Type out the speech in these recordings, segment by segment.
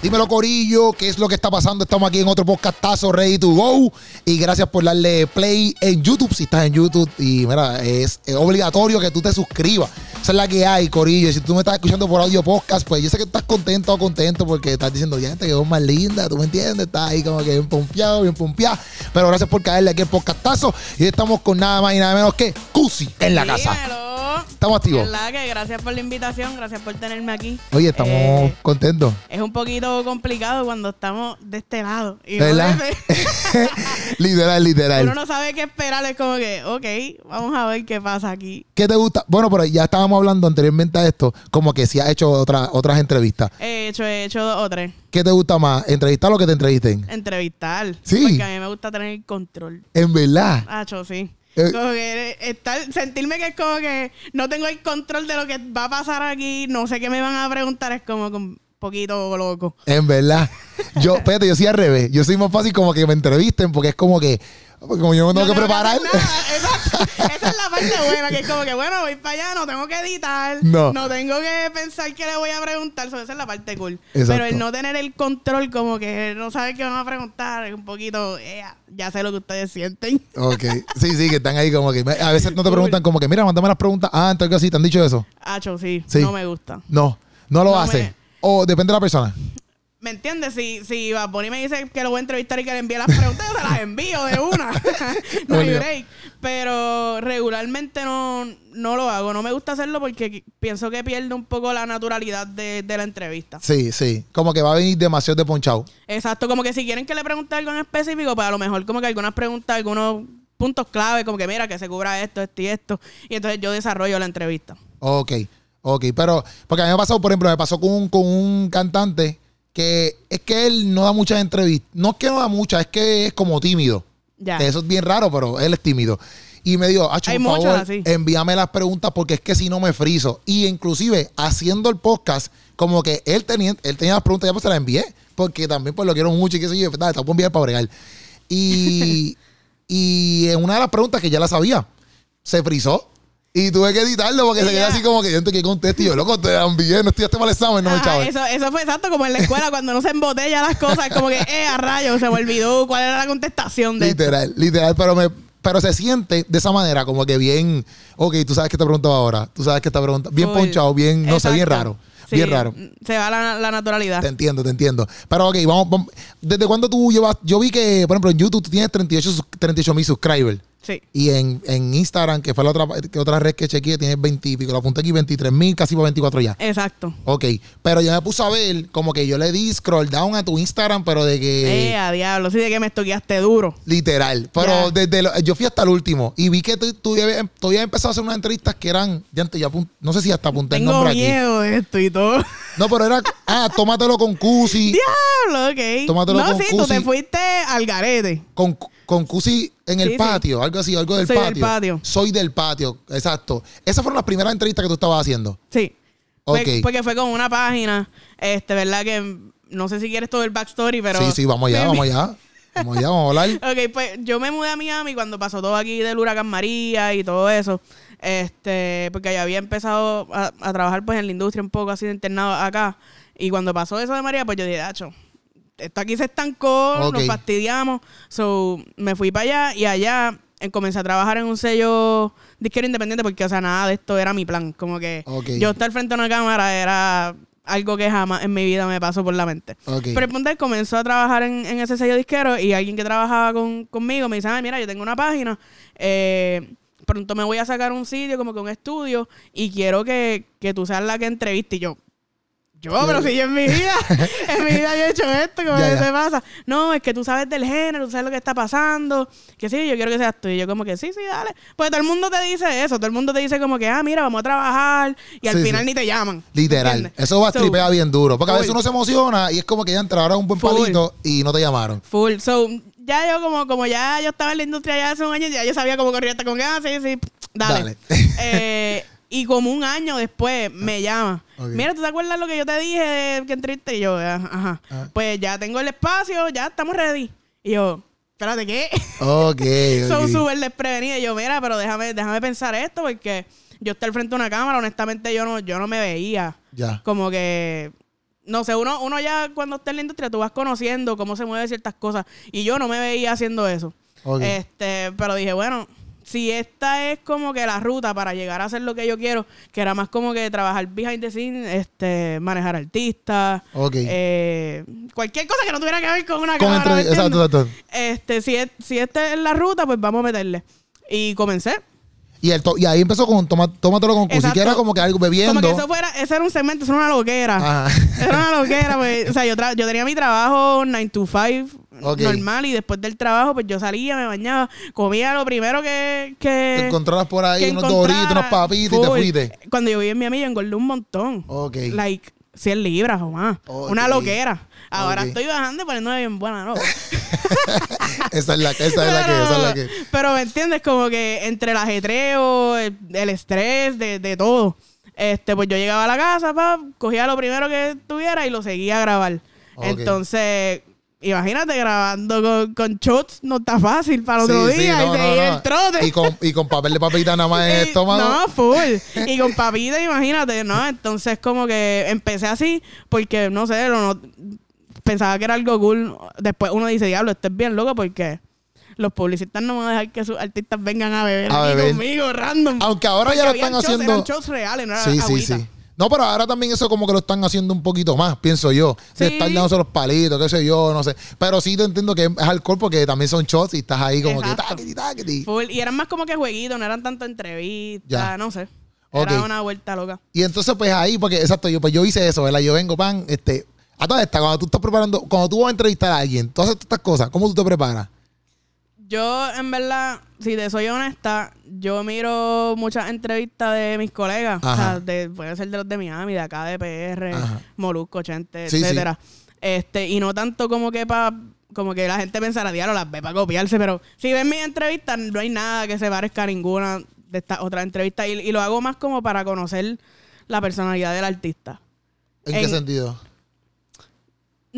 Dímelo, Corillo, ¿qué es lo que está pasando? Estamos aquí en otro podcastazo Ready to Go. Y gracias por darle play en YouTube. Si estás en YouTube, y mira, es, es obligatorio que tú te suscribas. Esa es la que hay, Corillo. Y si tú me estás escuchando por audio podcast, pues yo sé que estás contento o contento porque estás diciendo, ya te quedó más linda, tú me entiendes. Estás ahí como que bien pompeado, bien pompeado. Pero gracias por caerle aquí el podcastazo. Y hoy estamos con nada más y nada menos que Cusi en la casa. Dímelo. Estamos activos. ¿Verdad que gracias por la invitación, gracias por tenerme aquí. Oye, estamos Eh, contentos. es un poquito complicado cuando estamos de este lado. Y ¿Verdad? literal, literal. uno no sabe qué esperar. Es como que, ok, vamos a ver qué pasa aquí. ¿Qué te gusta? Bueno, pero ya estábamos hablando anteriormente a esto, como que si has hecho otra- otras entrevistas. He hecho, he hecho dos o tres. ¿Qué te gusta más? ¿Entrevistar o que te entrevisten? Entrevistar. Sí. Porque a mí me gusta tener el control. En verdad. Hacho, sí. Eh. Como que estar, sentirme que es como que no tengo el control de lo que va a pasar aquí, no sé qué me van a preguntar, es como un poquito loco. En verdad. Yo, espérate, yo soy al revés. Yo soy más fácil como que me entrevisten porque es como que, como yo me tengo No que preparar. Exacto. Esa es la parte buena, que es como que, bueno, voy para allá, no tengo que editar, No. tengo que pensar qué le voy a preguntar, so, esa es la parte cool. Exacto. Pero el no tener el control, como que no saber qué van a preguntar, es un poquito, eh, ya sé lo que ustedes sienten. ok. Sí, sí, que están ahí como que. A veces no te preguntan como que, mira, mándame las preguntas. Ah, entonces así, ¿te han dicho eso? Hacho, sí, Sí. no me gusta. No, no lo No hace. me- O depende de la persona. ¿Me entiendes? Si, si Bunny me dice que lo voy a entrevistar y que le envíe las preguntas, yo se las envío de una. no hay break. Pero regularmente no, no lo hago. No me gusta hacerlo porque pienso que pierde un poco la naturalidad de, de la entrevista. Sí, sí. Como que va a venir demasiado de ponchado. Exacto, como que si quieren que le pregunte algo en específico, pues a lo mejor como que algunas preguntas, algunos puntos clave, como que mira, que se cubra esto, esto y esto. Y entonces yo desarrollo la entrevista. Ok, ok. Pero, porque a mí me ha pasado, por ejemplo, me pasó con un, con un cantante que es que él no da muchas entrevistas. No es que no da muchas, es que es como tímido. Ya. Eso es bien raro, pero él es tímido. Y me dijo, Acho, por favor, así. envíame las preguntas porque es que si no me frizo. Y inclusive, haciendo el podcast, como que él tenía, él tenía las preguntas, ya pues se las envié. Porque también pues lo quiero mucho y qué sé yo. Dale, te voy a enviar para bregar. Y, y en una de las preguntas que ya la sabía, se frizó. Y tuve que editarlo porque se quedó así como que yo que contesto y yo, loco, te la envié, no estudiaste mal el examen, no me chaval. eso, eso fue exacto como en la escuela cuando no se embotella las cosas, como que, eh, a rayos, se me olvidó cuál era la contestación de esto. Literal, literal, pero me pero se siente de esa manera, como que bien, ok, tú sabes que te preguntaba ahora, tú sabes que te pregunta, bien ponchado, bien, no sé, bien raro, Sí, bien raro. Se va la, la naturalidad. Te entiendo, te entiendo. Pero ok, vamos, vamos. ¿Desde cuándo tú llevas? Yo vi que, por ejemplo, en YouTube tú tienes 38 sus- 38 mil subscribers. Sí. Y en, en Instagram, que fue la otra, que otra red que chequeé, tienes 20 y pico. Lo apunté aquí, 23 mil, casi por 24 ya. Exacto. Ok, pero yo me puse a ver, como que yo le di scroll down a tu Instagram, pero de que... Eh, a diablo, sí, de que me estoqueaste duro. Literal. Pero Ya. desde lo- yo fui hasta el último y vi que tú, tú ya habías- tú habías empezado a hacer unas entrevistas que eran, ya, antes, ya no sé si hasta apunté el Tengo nombre aquí. miedo de esto y todo. No, pero era, ah, tómatelo con Cusi, Diablo, ok. Tómatelo no, con sí, tú Cusi. te fuiste al garete. con, con Cusi en el Sí, sí. patio, algo así, algo del Soy del patio. patio. Soy del patio, exacto. Esas fueron las primeras entrevistas que tú estabas haciendo. Sí. Fue- Ok. porque fue con una página, este, ¿verdad? Que no sé si quieres todo el backstory, pero... sí, sí, vamos allá, vamos allá. Vamos allá, vamos a hablar. Ok, pues yo me mudé a Miami cuando pasó todo aquí del huracán María y todo eso. Este, porque ya había empezado a, a trabajar pues en la industria un poco así de internado acá. Y cuando pasó eso de María, pues yo dije, Acho, esto aquí se estancó, nos fastidiamos. So, me fui para allá y allá eh, comencé a trabajar en un sello disquero independiente porque, o sea, nada de esto era mi plan. Como que yo estar frente a una cámara era algo que jamás en mi vida me pasó por la mente. Pero el punto es que comenzó a trabajar en, en ese sello disquero y alguien que trabajaba con- conmigo me dice, "Ay, mira, yo tengo una página, eh, pronto me voy a sacar un sitio, como que un estudio, y quiero que, que tú seas la que entreviste. Y yo, yo, pero si yo en mi vida, en mi vida yo he hecho esto, ¿cómo Ya, que ya. te pasa? No, es que tú sabes del género, tú sabes lo que está pasando, que sí, yo quiero que seas tú. Y yo como que sí, sí, dale. Pues todo el mundo te dice eso, todo el mundo te dice como que, ah, mira, vamos a trabajar, y al Sí, final sí. ni te llaman. Literal. Eso va a So, tripea bien duro. Porque a veces uno se emociona y es como que ya entra ahora un buen Full. palito y no te llamaron. Full. So, ya yo como, como ya yo estaba en la industria ya hace un año, ya yo sabía cómo corría hasta con que, ah, sí, sí, dale. Dale. Eh, y como un año después me llama. Mira, ¿tú te acuerdas lo que yo te dije de que entreviste? Y yo, "Ah, ajá. Ah. Pues ya tengo el espacio, ya estamos ready. Y yo, espérate, ¿qué? Ok. Son ok. súper desprevenidos. Y yo, mira, pero déjame, déjame pensar esto porque yo estar frente a una cámara, honestamente yo no, yo no me veía Ya. como que no sé, uno, uno ya cuando está en la industria, tú vas conociendo cómo se mueven ciertas cosas. Y yo no me veía haciendo eso. Ok. Este, pero dije, bueno, si esta es como que la ruta para llegar a hacer lo que yo quiero, que era más como que trabajar behind the scenes, este, manejar artistas, eh, cualquier cosa que no tuviera que ver con una Con cámara. entre- ¿me exacto, exacto. Este, si, es- si esta es la ruta, pues vamos a meterle. Y comencé. Y, el y ahí empezó con toma, Tómatelo con Cusi, que era como que algo bebiendo. Como que eso fuera, ese era un segmento, eso era una loquera. Ajá. Era una loquera, pues. O sea, yo, tra- yo tenía mi trabajo 9 to 5 Ok. normal y después del trabajo, pues yo salía, me bañaba, comía lo primero que. que Te encontrabas por ahí unos doritos, unos papitos y te fuiste. Cuando yo viví en Miami, yo engordé un montón. Ok. Like 100 libras o más. Una loquera. Ahora estoy bajando y poniéndome bien buena, ¿no? esa es la, esa es la que, esa es la que. Pero me entiendes, como que entre el ajetreo, el, el estrés, de, de todo. Este, pues yo llegaba a la casa, pa, cogía lo primero que tuviera y lo seguía a grabar. Entonces, imagínate grabando con, con shots, no está fácil para otro Sí, sí, día no, y seguir no. el trote. Y con, y con papel de papita nada más en el Y- estómago. No, full. Y con papita, imagínate, ¿no? Entonces, como que empecé así, porque no sé, lo no- pensaba que era algo cool. Después uno dice, diablo, esto es bien loco porque los publicistas no van a dejar que sus artistas vengan a beber A aquí beber. conmigo, random. Aunque ahora ya lo están shows, haciendo. Eran shows reales, no era Sí, sí, agüita. sí. No, pero ahora también eso como que lo están haciendo un poquito más, pienso yo. De Sí. estar dándose los palitos, qué sé yo, no sé. Pero sí te entiendo que es alcohol porque también son shots y estás ahí como Exacto. que taquiti, taquiti. Full. Y eran más como que jueguitos, no eran tanto entrevistas, Ya. no sé. Ok. Era una vuelta loca. Y entonces, pues ahí, porque exacto, yo pues yo hice eso, ¿verdad? Yo vengo, pan, este. A todas estas, cuando tú estás preparando, cuando tú vas a entrevistar a alguien, todas estas cosas, ¿cómo tú te preparas? Yo, en verdad, si te soy honesta, yo miro muchas entrevistas de mis colegas. O sea, de, puede ser de los de Miami, de acá de PR, Ajá. Molusco, Chente, Sí, sí. etcétera. Este, y no tanto como que para como que la gente pensara, diablo, las ve para copiarse, pero si ven mis entrevistas, no hay nada que se parezca a ninguna de estas otras entrevistas. Y, y lo hago más como para conocer la personalidad del artista. ¿En, qué En- sentido?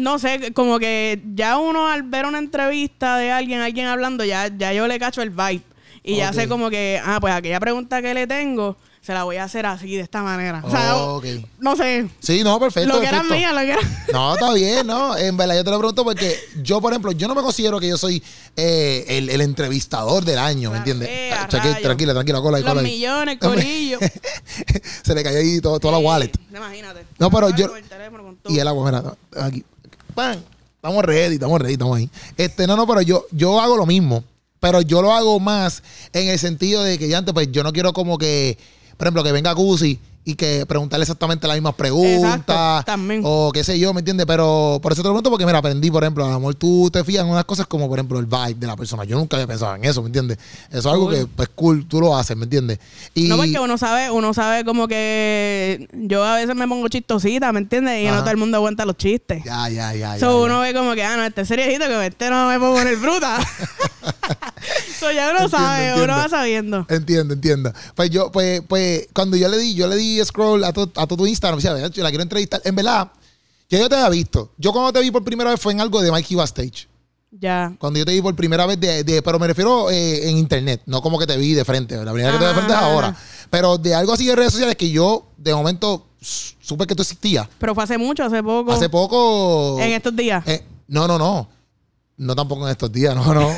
No sé, como que ya uno al ver una entrevista de alguien, alguien hablando, ya, ya yo le cacho el vibe. Y ya sé como que, ah, pues aquella pregunta que le tengo, se la voy a hacer así, de esta manera. O sea, no sé. Sí, no, perfecto. lo que era perfecto. mía, lo que era. No, está bien, ¿no? En verdad, yo te lo pregunto porque yo, por ejemplo, yo no me considero que yo soy eh, el, el entrevistador del año, ¿me entiendes? eh, Ah, tranquila, tranquila, cola Los cola ahí. millones, corillo. Se le cayó ahí todo, toda la wallet. Imagínate. No, pero yo- Con el teléfono, con todo. Y el agua, mira, aquí. ¡Pam! Estamos ready, estamos ready, estamos ahí. Este, no, no, pero yo, yo hago lo mismo. Pero yo lo hago más en el sentido de que ya antes, pues yo no quiero como que, por ejemplo, que venga Cusi y que preguntarle exactamente las mismas preguntas. Exacto, también. O qué sé yo, ¿me entiendes? Pero por eso te lo pregunto porque, mira, aprendí, por ejemplo, a lo mejor tú te fías en unas cosas como, por ejemplo, el vibe de la persona. Yo nunca había pensado en eso, ¿me entiendes? Eso es algo Cool. que, pues, cool, tú lo haces, ¿me entiendes? Y, No, porque uno sabe, uno sabe como que yo a veces me pongo chistosita, ¿me entiendes? Y no Ajá. todo el mundo aguanta los chistes. Ya, ya, ya. So, ya. uno ve como que, ah, no, este es seriejito, que este no me puedo poner bruta. so, ya uno Entiendo, sabe, entiendo. uno va sabiendo. Entiendo, entiendo. Pues yo, pues, pues, cuando yo le di, yo le di scroll a, to- a todo tu Instagram, decía, "Vea, yo la quiero entrevistar. En verdad, yo ya te había visto. Yo cuando te vi por primera vez fue en algo de Mikey Backstage. Ya. Cuando yo te vi por primera vez de, de- pero me refiero eh, en internet, no como que te vi de frente. La primera vez que te vi de frente es ahora. Pero de algo así de redes sociales que yo, de momento, supe que tú existías. Pero fue hace mucho, hace poco. Hace poco. En estos días. eh, no, no, no. No tampoco en estos días, no, no.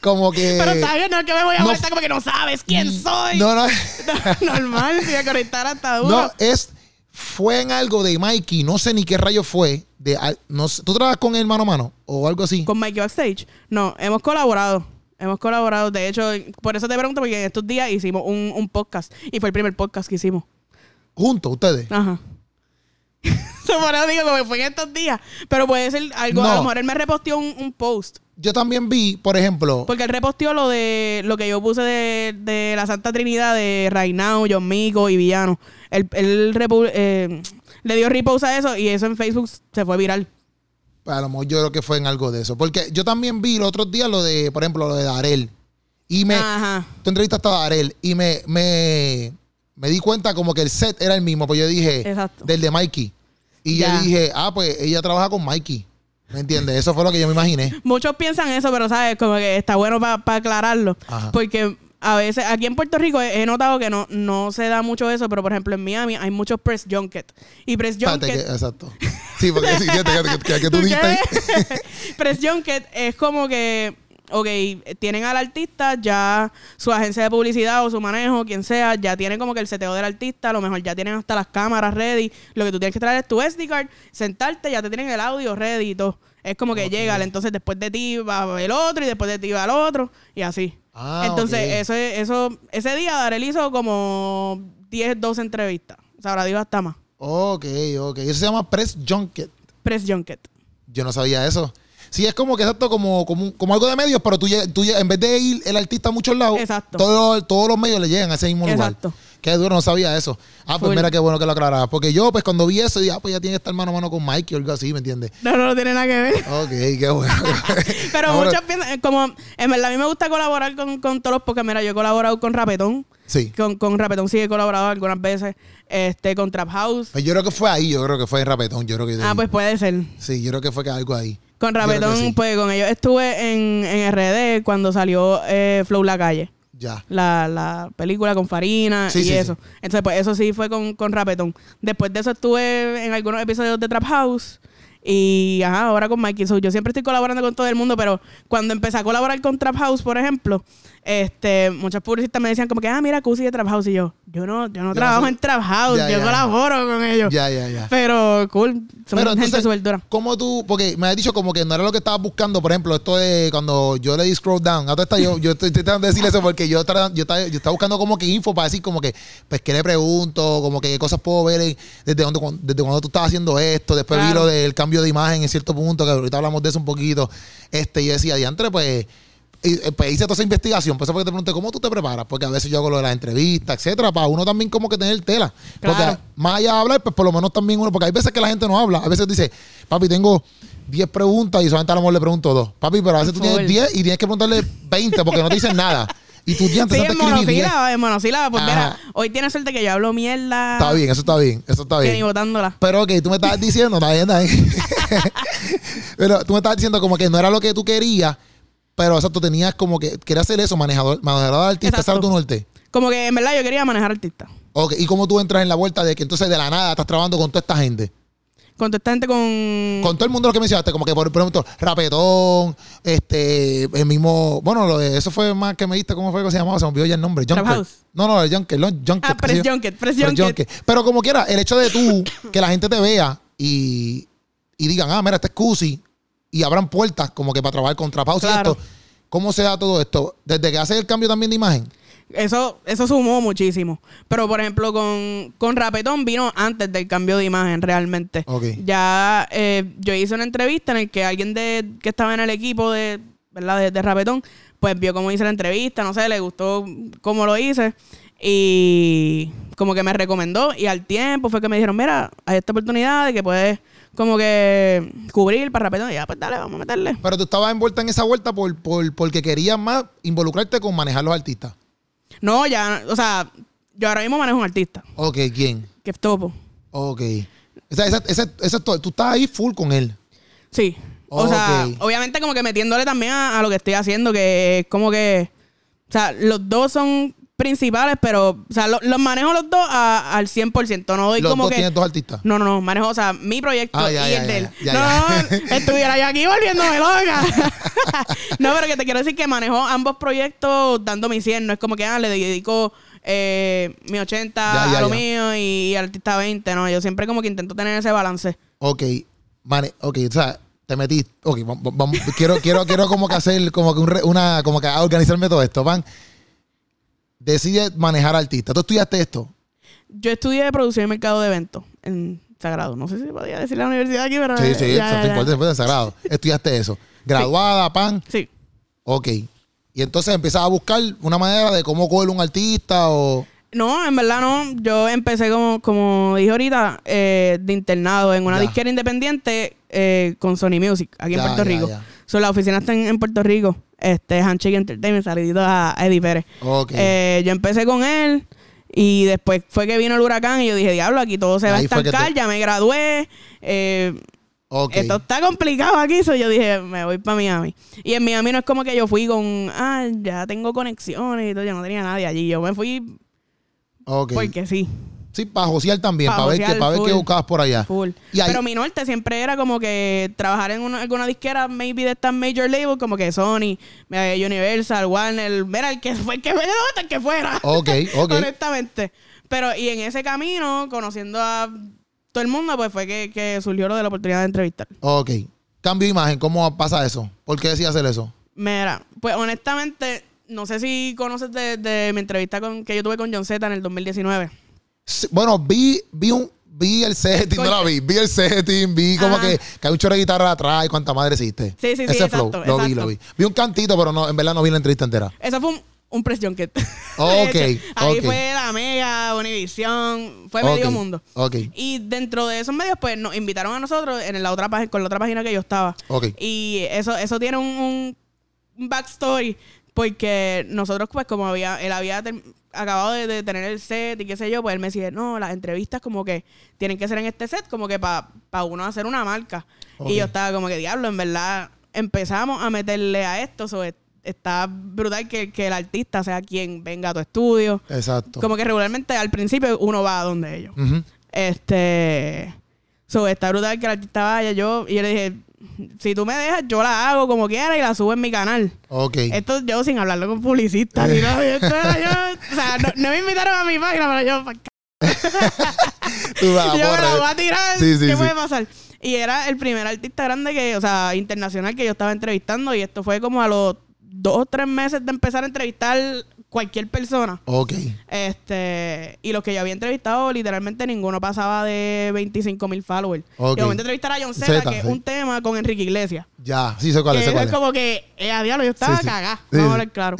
como que. Pero está bien, no es que me voy a no- molestar como que no sabes quién soy. No, no. Normal, si a conectar hasta duro. No, es. Fue en algo de Mikey, no sé ni qué rayo fue. De, no ¿Tú trabajas con él mano a mano? O algo así. Con Mikey Backstage. No, hemos colaborado. Hemos colaborado. De hecho, por eso te pregunto, porque en estos días hicimos un, un podcast. Y fue el primer podcast que hicimos. Juntos, ustedes. Ajá. Por eso digo, como que fue en estos días. Pero puede ser algo. A lo mejor él me reposteó un, un post. Yo también vi, por ejemplo. Porque él reposteó lo de lo que yo puse de, de la Santa Trinidad de Reinao, John Mico y Villano. Él, él eh, le dio repost a eso y eso en Facebook se fue viral. A lo mejor yo creo que fue en algo de eso. Porque yo también vi los otros días lo de, por ejemplo, lo de Darel. Y me. Ajá. Tú entrevistaste a Darel. Y me, me, me di cuenta como que el set era el mismo. Pues yo dije. Exacto. Del de Mikey. Y Ya. yo dije, ah, pues ella trabaja con Mikey. ¿Me entiendes? Eso fue lo que yo me imaginé. Muchos piensan eso, pero sabes, como que está bueno para aclararlo. Ajá. Porque a veces, aquí en Puerto Rico he, he notado que no, no se da mucho eso, pero por ejemplo en Miami hay muchos press junket. Y press junket... que- exacto. Sí, porque sí, que, que- que tú ¿Tú dijiste? Press Junket es como que, ok, tienen al artista, ya su agencia de publicidad o su manejo, quien sea, ya tienen como que el seteo del artista, a lo mejor ya tienen hasta las cámaras ready. Lo que tú tienes que traer es tu SD card, sentarte, ya te tienen el audio ready y todo. Es como que Ok. llega, entonces después de ti va el otro y después de ti va el otro y así. Ah, entonces, ok. eso, eso, ese día Darel hizo como 10, 12 entrevistas. O sea, ahora digo hasta más. Ok, ok. Eso se llama Press Junket. Press Junket. Yo no sabía eso. Sí, es como que exacto, como, como, algo de medios, pero tú, tú en vez de ir el artista a muchos lados. Todos, todos los medios le llegan a ese mismo lugar. Exacto. Qué duro, no sabía eso. Ah, pues Full. mira qué bueno que lo aclarabas. Porque yo, pues cuando vi eso, dije, ah, pues ya tiene que estar mano a mano con Mike o algo así, ¿me entiendes? No, no, no tiene nada que ver. Ok, qué bueno. Pero Ahora- muchos piensan, eh, como en verdad a mí me gusta colaborar con, con todos los, porque mira, yo he colaborado con Rapetón, Sí. con, con Rapetón sí he colaborado algunas veces, este, con Trap House. Pues yo creo que fue ahí, yo creo que fue en Rapetón, yo creo que Ah, pues puede ser. Sí, yo creo que fue que algo ahí. Con Rapetón, sí. pues con ellos estuve en, en RD cuando salió eh, Flow La Calle. Ya. La, la película con Farina Sí, y sí, eso. Entonces, pues eso sí fue con, con Rapetón. Después de eso estuve en algunos episodios de Trap House. Y ajá, ahora con Mikey. So, yo siempre estoy colaborando con todo el mundo, pero cuando empecé a colaborar con Trap House, por ejemplo, este, muchos publicistas me decían como que, ah, mira, Cusi de Trap House. Y yo, yo no, yo no trabajo sé. en Trap House, Ya, yo ya. colaboro con ellos. Ya, ya, ya. Pero cool, son Pero gente súper dura. ¿Cómo tú? Porque me has dicho como que no era lo que estabas buscando, por ejemplo, esto de cuando yo le di scroll down. A todo esto yo, yo estoy estoy tratando de eso porque yo, tra- yo, estaba, yo estaba buscando como que info para decir como que, pues, ¿qué le pregunto? Como que qué cosas puedo ver en- desde, dónde, desde cuando tú estabas haciendo esto. Después vi lo del cambio de imagen en cierto punto, que ahorita hablamos de eso un poquito. Este, y decía, diantre, pues... y, eh, pues hice toda esa investigación, por eso fue que te pregunté cómo tú te preparas, porque a veces yo hago lo de las entrevistas, etcétera, para uno también como que tener tela. Claro. Porque más allá de hablar, pues por lo menos también uno, porque hay veces que la gente no habla, a veces dice, papi, tengo 10 preguntas y solamente a lo mejor le pregunto dos. Papi, pero a veces tú Full. tienes 10 y tienes que preguntarle 20 porque no te dicen nada. Y tú tienes Sí, que en escribir 10. monosílaba, en monosílaba. Pues mira, hoy tienes suerte que yo hablo mierda. Está bien, eso está bien, eso está bien. botándola. Pero ok, tú me estabas diciendo, está bien, está bien. pero tú me estabas diciendo como que no era lo que tú querías, pero exacto, tenías como que querías hacer eso, manejador, manejador de artista, Exacto. tu norte. Como que en verdad yo quería manejar artistas. Ok, ¿y cómo tú entras en la vuelta de que entonces de la nada estás trabajando con toda esta gente? Con toda esta gente con. Con todo el mundo lo que mencionaste, como que por, por ejemplo, Rapetón, este, el mismo, bueno, lo de, eso fue más que me diste, ¿cómo fue que se llamaba? Se me olvidó ya el nombre. House. No, no, el Junker, no, Junker. Ah, Press. Junket, Press Junket. Junket. Pero como quiera, el hecho de tú, que la gente te vea y, y digan, ah, mira, este es Cusi, y abran puertas como que para trabajar con Trap House y Claro. esto. ¿Cómo se da todo esto? Desde que haces el cambio también de imagen. Eso, eso sumó muchísimo. Pero, por ejemplo, con, con Rapetón vino antes del cambio de imagen, realmente. Ok. Ya eh, yo hice una entrevista en el que alguien de, que estaba en el equipo de, ¿verdad? de, de Rapetón, pues vio cómo hice la entrevista, no sé, le gustó cómo lo hice. Y como que me recomendó. Y al tiempo fue que me dijeron, mira, hay esta oportunidad de que puedes como que cubrir para Rapetón. Y ya, pues dale, vamos a meterle. Pero tú estabas envuelta en esa vuelta por, por, porque querías más involucrarte con manejar los artistas. No, ya, o sea, yo ahora mismo manejo un artista, Ok, ¿quién? que es Topo. Ok. Esa, esa, esa, esa es todo. tú estás ahí full con él. Sí. O sea, obviamente como que metiéndole también a, a lo que estoy haciendo, que es como que, o sea, los dos son principales, pero, o sea, lo- los manejo los dos a- al 100%. No doy Los como dos que... tienes dos artistas. No, no, no, manejo, o sea, mi proyecto Ah, ya, y ya, el de él. ya, no, no, estuviera yo aquí volviéndome loca. no, pero que te quiero decir que manejo ambos proyectos dando mi 100. No es como que, ah, le dedico eh, mi 80 Ya, ya, a lo mío y, artista 20. No, yo siempre como que intento tener ese balance. Ok. Mane, ok, o sea, te metí. Ok, vamos, vamos- quiero, quiero, quiero como que hacer, como que un re- una, como que organizarme todo esto. Van. Decide manejar artistas. Tú estudiaste esto. Yo estudié producción y mercado de eventos en Sagrado. No sé si podía decir la universidad aquí, pero... Sí, sí, ya, eso ya, te ya. importa, después de sagrado. Estudiaste eso. Graduada, pan. Sí. Ok. Y entonces empiezas a buscar una manera de cómo coger un artista o. No, en verdad no. Yo empecé como, como dije ahorita, eh, de internado en una disquera independiente eh, con Sony Music, aquí en Puerto Rico. So, la oficina está en, en Puerto Rico. Este, Handshake Entertainment, saludito a Eddie Pérez. Eh, yo empecé con él y después fue que vino el huracán y yo dije, diablo, aquí todo se va a Ahí estancar. te- Ya me gradué. Eh, Ok. Esto está complicado aquí, so yo dije, me voy para Miami. Y en Miami no es como que yo fui con, ah, ya tengo conexiones y todo, yo no tenía nadie allí. Yo me fui porque sí, Sí, para josear también, Pa' para ver, qué, josear para ver qué buscabas por allá. full. Y ahí- Pero mi norte siempre era como que trabajar en una, alguna disquera, maybe de estas major labels, como que Sony, eh, Universal, Warner, mira, el que fue el que fuera, el que fuera. Ok, ok. Honestamente. Pero, y en ese camino, conociendo a todo el mundo, pues fue que, que surgió lo de la oportunidad de entrevistar. Ok. Cambio de imagen, ¿cómo pasa eso? ¿Por qué decías hacer eso? Mira, pues honestamente, no sé si conoces de, de mi entrevista con, que yo tuve con John Z en el 2019. Bueno, vi, vi un vi el setting, no la vi, vi el setting, vi como Ajá. que, que hay un chorro de guitarra atrás y cuánta madre hiciste. Sí, sí, sí, Ese flow, exacto, lo vi, lo vi. Vi un cantito, pero no, en verdad no vi la entrevista entera. Eso fue un, un press junket. Ok, Ahí fue la Mega, Univision, fue medio mundo. Ok, Y dentro de esos medios, pues nos invitaron a nosotros en la otra página, con la otra página que yo estaba. ok. Y eso, eso tiene un- un backstory. Porque nosotros, pues, como había, él había acabado de, de tener el set y qué sé yo, pues él me decía, no, las entrevistas como que tienen que ser en este set, como que para uno hacer una marca. Y yo estaba como que, diablo, en verdad, empezamos a meterle a esto. so, es- está brutal que, que el artista sea quien venga a tu estudio. Exacto. Como que regularmente al principio uno va a donde ellos. Este. So, está brutal que el artista vaya. Yo, y yo le dije, si tú me dejas, yo la hago como quiera y la subo en mi canal. Ok. Esto yo sin hablarlo con publicistas ni nada. Esto era yo, o sea, no, no me invitaron a mi página, pero yo, pa' Tú vas a yo me la voy a tirar. Sí, sí, ¿Qué sí. puede pasar? Y era el primer artista grande que, o sea, internacional que yo estaba entrevistando. Y esto fue como a los dos o tres meses de empezar a entrevistar cualquier persona. Ok. Este, y los que yo había entrevistado, literalmente ninguno pasaba de 25 mil followers. Ok. Y de momento entrevistar a John Zeta, que es sí. un tema con Enrique Iglesias. Ya, sí sé cuál que es, sé cuál es como que, eh, a diablo, yo estaba Sí, cagada. Sí, Vamos sí. a hablar claro.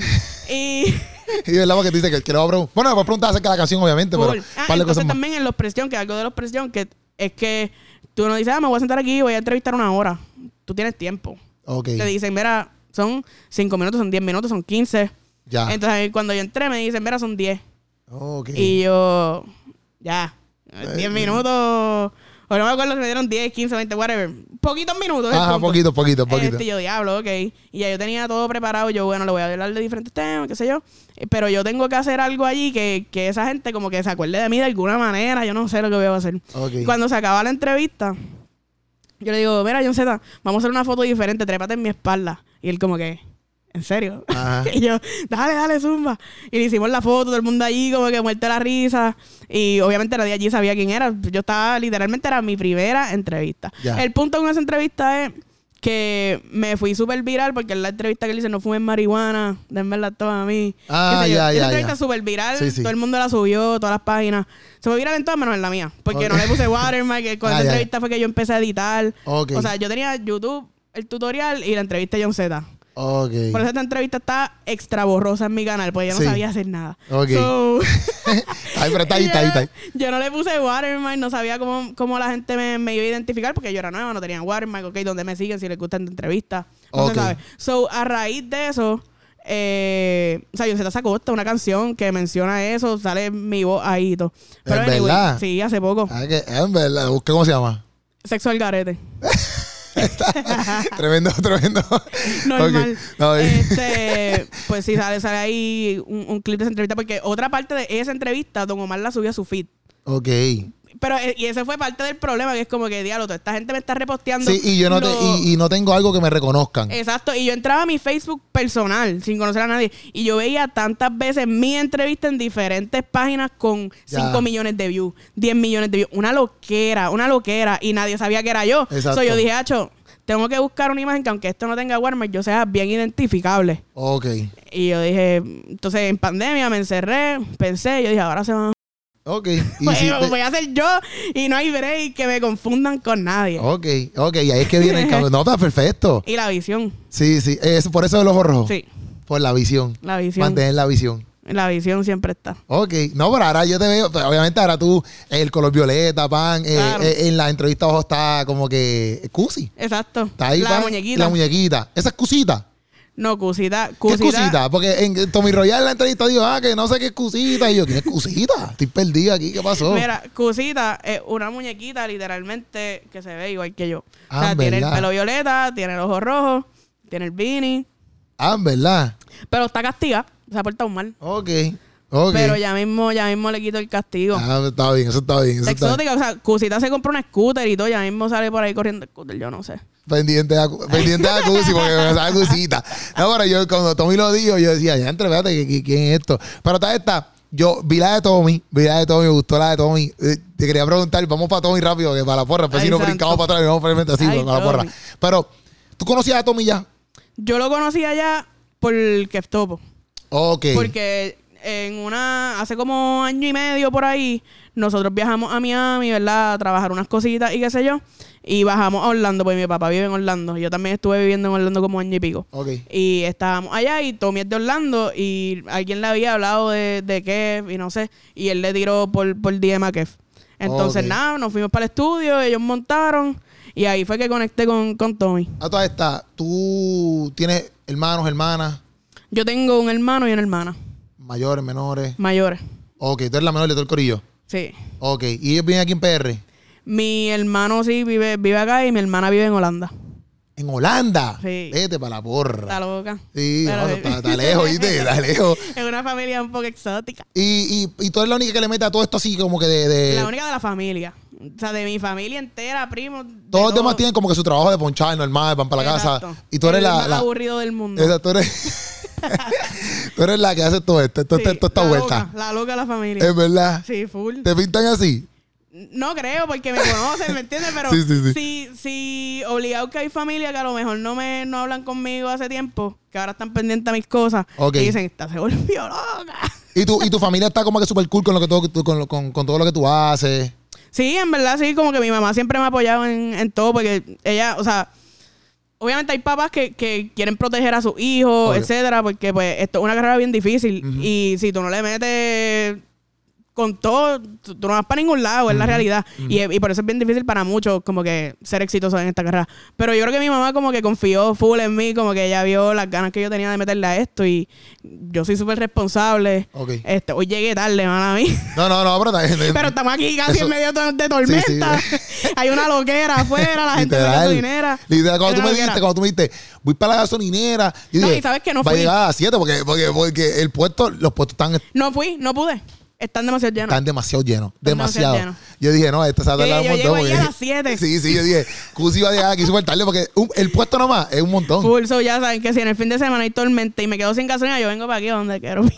y. Y es porque tú dices que, que le voy a preguntar. Bueno, me voy a preguntar acerca de la canción, obviamente, Full. pero Ah, entonces más. también en los presión, que algo de los presión, que es que tú no dices, ah, me voy a sentar aquí y voy a entrevistar una hora. Tú tienes tiempo. Ok. Te dicen, mira, son 5 minutos, son 10 minutos, son 15. Ya. Entonces cuando yo entré me dicen, mira, son 10. Ok. Y yo, ya, Eh, 10 minutos. O no me acuerdo si me dieron 10, 15, 20, whatever. Poquitos minutos. Ajá, punto. poquito, poquito, poquito. Este, yo, diablo, ok. Y ya yo tenía todo preparado. Yo, bueno, le voy a hablar de diferentes temas, qué sé yo. Eh, Pero yo tengo que hacer algo allí que, que esa gente como que se acuerde de mí de alguna manera. Yo no sé lo que voy a hacer. Cuando se acaba la entrevista, yo le digo, mira, John Z, vamos a hacer una foto diferente, trépate en mi espalda. Y él como que, ¿en serio? Ajá. y yo, dale, dale, zumba. Y le hicimos la foto, todo el mundo allí como que muerte la risa. Y obviamente nadie allí sabía quién era. Yo estaba, literalmente era mi primera entrevista. Ya. El punto con esa entrevista es que me fui súper viral porque en la entrevista que él dice no fumen marihuana, denme la toma a mí. Ah, yo. ya, Esa ya, entrevista ya. súper viral, Sí, sí. todo el mundo la subió, todas las páginas. Se fue viral en todas menos en la mía. Porque no le puse watermark, que con Ah, esa ya. entrevista fue que yo empecé a editar. Ok. O sea, yo tenía YouTube, el tutorial y la entrevista de John Z. Ok. Por eso esta entrevista está extra borrosa en mi canal, porque yo no Sí. sabía hacer nada. Ok. So, Ay, pero está ahí, está ahí, está ahí. yo no le puse watermark, no sabía cómo, cómo la gente me, me iba a identificar, porque yo era nueva, no tenía watermark, ok, donde me siguen, si les gustan entrevistas, no Ok. se sabe. So, a raíz de eso, eh, o sea, John Z sacó una canción que menciona eso, sale mi voz ahí y todo. Pero ¿Es verdad? sí, hace poco. Ah, que, en verdad, cómo se llama. Sexo al garete. tremendo, tremendo. Normal. Ok. No, eh. Este, pues sí, sale, sale ahí un, un clip de esa entrevista, porque otra parte de esa entrevista, Don Omar la subió a su feed. ok. Pero, eh, y ese fue parte del problema, que es como que, diablo, toda esta gente me está reposteando. Sí, y yo no te, lo- y, y no tengo algo que me reconozcan. Exacto, y yo entraba a mi Facebook personal, sin conocer a nadie, y yo veía tantas veces mi entrevista en diferentes páginas con Ya. 5 millones de views, 10 millones de views, una loquera, una loquera, y nadie sabía que era yo. Exacto. So, yo dije, Hacho, tengo que buscar una imagen que aunque esto no tenga watermark, yo sea bien identificable. Ok. Y yo dije, entonces en pandemia me encerré, pensé, yo dije, ahora se van a... Ok. Y si te- voy a ser yo y no hay break que me confundan con nadie. Ok, ok. Y ahí es que viene el cambio. No, está perfecto. Y la visión, Sí, sí. Es por eso el ojo rojo. sí, Por la visión. la visión. Mantener la visión. La visión siempre está. Ok, no, pero ahora yo te veo, pues, obviamente ahora tú, el color violeta, pan, eh, eh, en la entrevista abajo está como que Cusi. Exacto. Está ahí, la pan, muñequita. La muñequita. Esa es Cusita. No, Cusita. ¿Qué Cusita, es Cusita? Porque en Tommy Royal en la entrevista dijo, ah, que no sé qué es Cusita. Y yo, ¿quién es Cusita? Estoy perdida aquí, ¿qué pasó? Mira, Cusita es una muñequita literalmente que se ve igual que yo. o Ah, sea, tiene el pelo violeta, tiene el ojo rojo, tiene el beanie, Ah, ¿verdad? pero está castigada. Se ha portado mal. Ok, ok. Pero ya mismo, ya mismo le quito el castigo. Ah, está bien, eso está bien. Eso está bien. Exótica, o sea, Cusita se compró un scooter y todo, ya mismo sale por ahí corriendo el scooter, yo no sé. Pendiente a, pendiente a Cusi porque me sabe Cusita. No, pero yo cuando Tommy lo dijo, yo decía, ya entre, espérate, ¿qui- qui- ¿quién es esto? Pero está esta. Yo vi la de Tommy, vi la de Tommy, me gustó la de Tommy. Eh, te quería preguntar, vamos para Tommy rápido, que para la porra, pues si santo. brincamos para atrás y vamos probablemente así, Ay, para la porra. Tommy. Pero, ¿tú conocías a Tommy ya? Yo lo conocí allá por Keftopo. Ok. Porque en una, hace como año y medio por ahí, nosotros viajamos a Miami, ¿verdad? A trabajar unas cositas y qué sé yo. Y bajamos a Orlando, porque mi papá vive en Orlando. Yo también estuve viviendo en Orlando como año y pico. Ok. Y estábamos allá y Tommy es de Orlando y alguien le había hablado de, de Kev y no sé. Y él le tiró por, por DM a Kev. Entonces, nada, nos fuimos para el estudio, ellos montaron y ahí fue que conecté con, con Tommy. A todas estas, ¿tú tienes hermanos, hermanas, Yo tengo un hermano y una hermana, mayores, menores? mayores. Ok, tú eres la menor de todo el corillo. Sí. Ok, ¿y ellos viven aquí en PR? Mi hermano sí vive, vive acá y mi hermana vive en Holanda. En Holanda. Sí. Vete para la porra. Está loca. Sí, no, está, está lejos, ¿viste? Está lejos. Es una familia un poco exótica. Y, y, y tú eres la única que le mete a todo esto así como que de... de- La única de la familia. O sea, de mi familia entera, primos. de todos los demás tienen como que su trabajo de ponchar normal, van para la Exacto. casa. Y tú eres El la... más la aburrido del mundo. esa, tú, eres, tú eres la que hace todo esto, todo, Sí, esto- toda esta la vuelta. Loca, la loca de la familia. Es verdad. Sí, full. ¿Te pintan así? No creo, porque me conocen, ¿me entiendes? Pero Sí, sí, sí. si, si obligado que hay familia que a lo mejor no me no hablan conmigo hace tiempo, que ahora están pendientes a mis cosas, y dicen, esta se volvió loca. Y tu, y tu familia está como que súper cool con, lo que todo, con, lo- con, con todo lo que tú haces. Sí, en verdad, sí, como que mi mamá siempre me ha apoyado en, en todo, porque ella, o sea, obviamente hay papás que, que quieren proteger a sus hijos, Obvio. etcétera, porque pues esto es una carrera bien difícil. Y si tú no le metes con todo, tú, tú no vas para ningún lado, es la realidad. y, y por eso es bien difícil para muchos como que ser exitosos en esta carrera. Pero yo creo que mi mamá como que confió full en mí, como que ella vio las ganas que yo tenía de meterle a esto y yo soy súper responsable. Ok. Este, hoy llegué tarde, mala mí. No, no, no, pero... Pero estamos aquí casi Eso- en medio de, de tormenta. Hay una loquera afuera, la gente en la gasolinera. Literal, cuando tú me dijiste, cuando tú me dijiste, voy para la gasolinera. Yo No, dije, y sabes que no Va a fui. llegar a las 7 porque, porque, porque el puesto, los puestos están, No fui, no pude. Están demasiado llenos. están demasiado llenos. Demasiado Demasiado. llenos. Yo dije, no, este se va a Yo- tardar un yo montón. porque- a las 7. Sí, sí, yo dije, Cusi va a llegar aquí súper tarde porque un- el puesto nomás es un montón. Full, so ya saben que si en el fin de semana hay tormenta y me quedo sin gasolina, yo vengo para aquí donde quiero.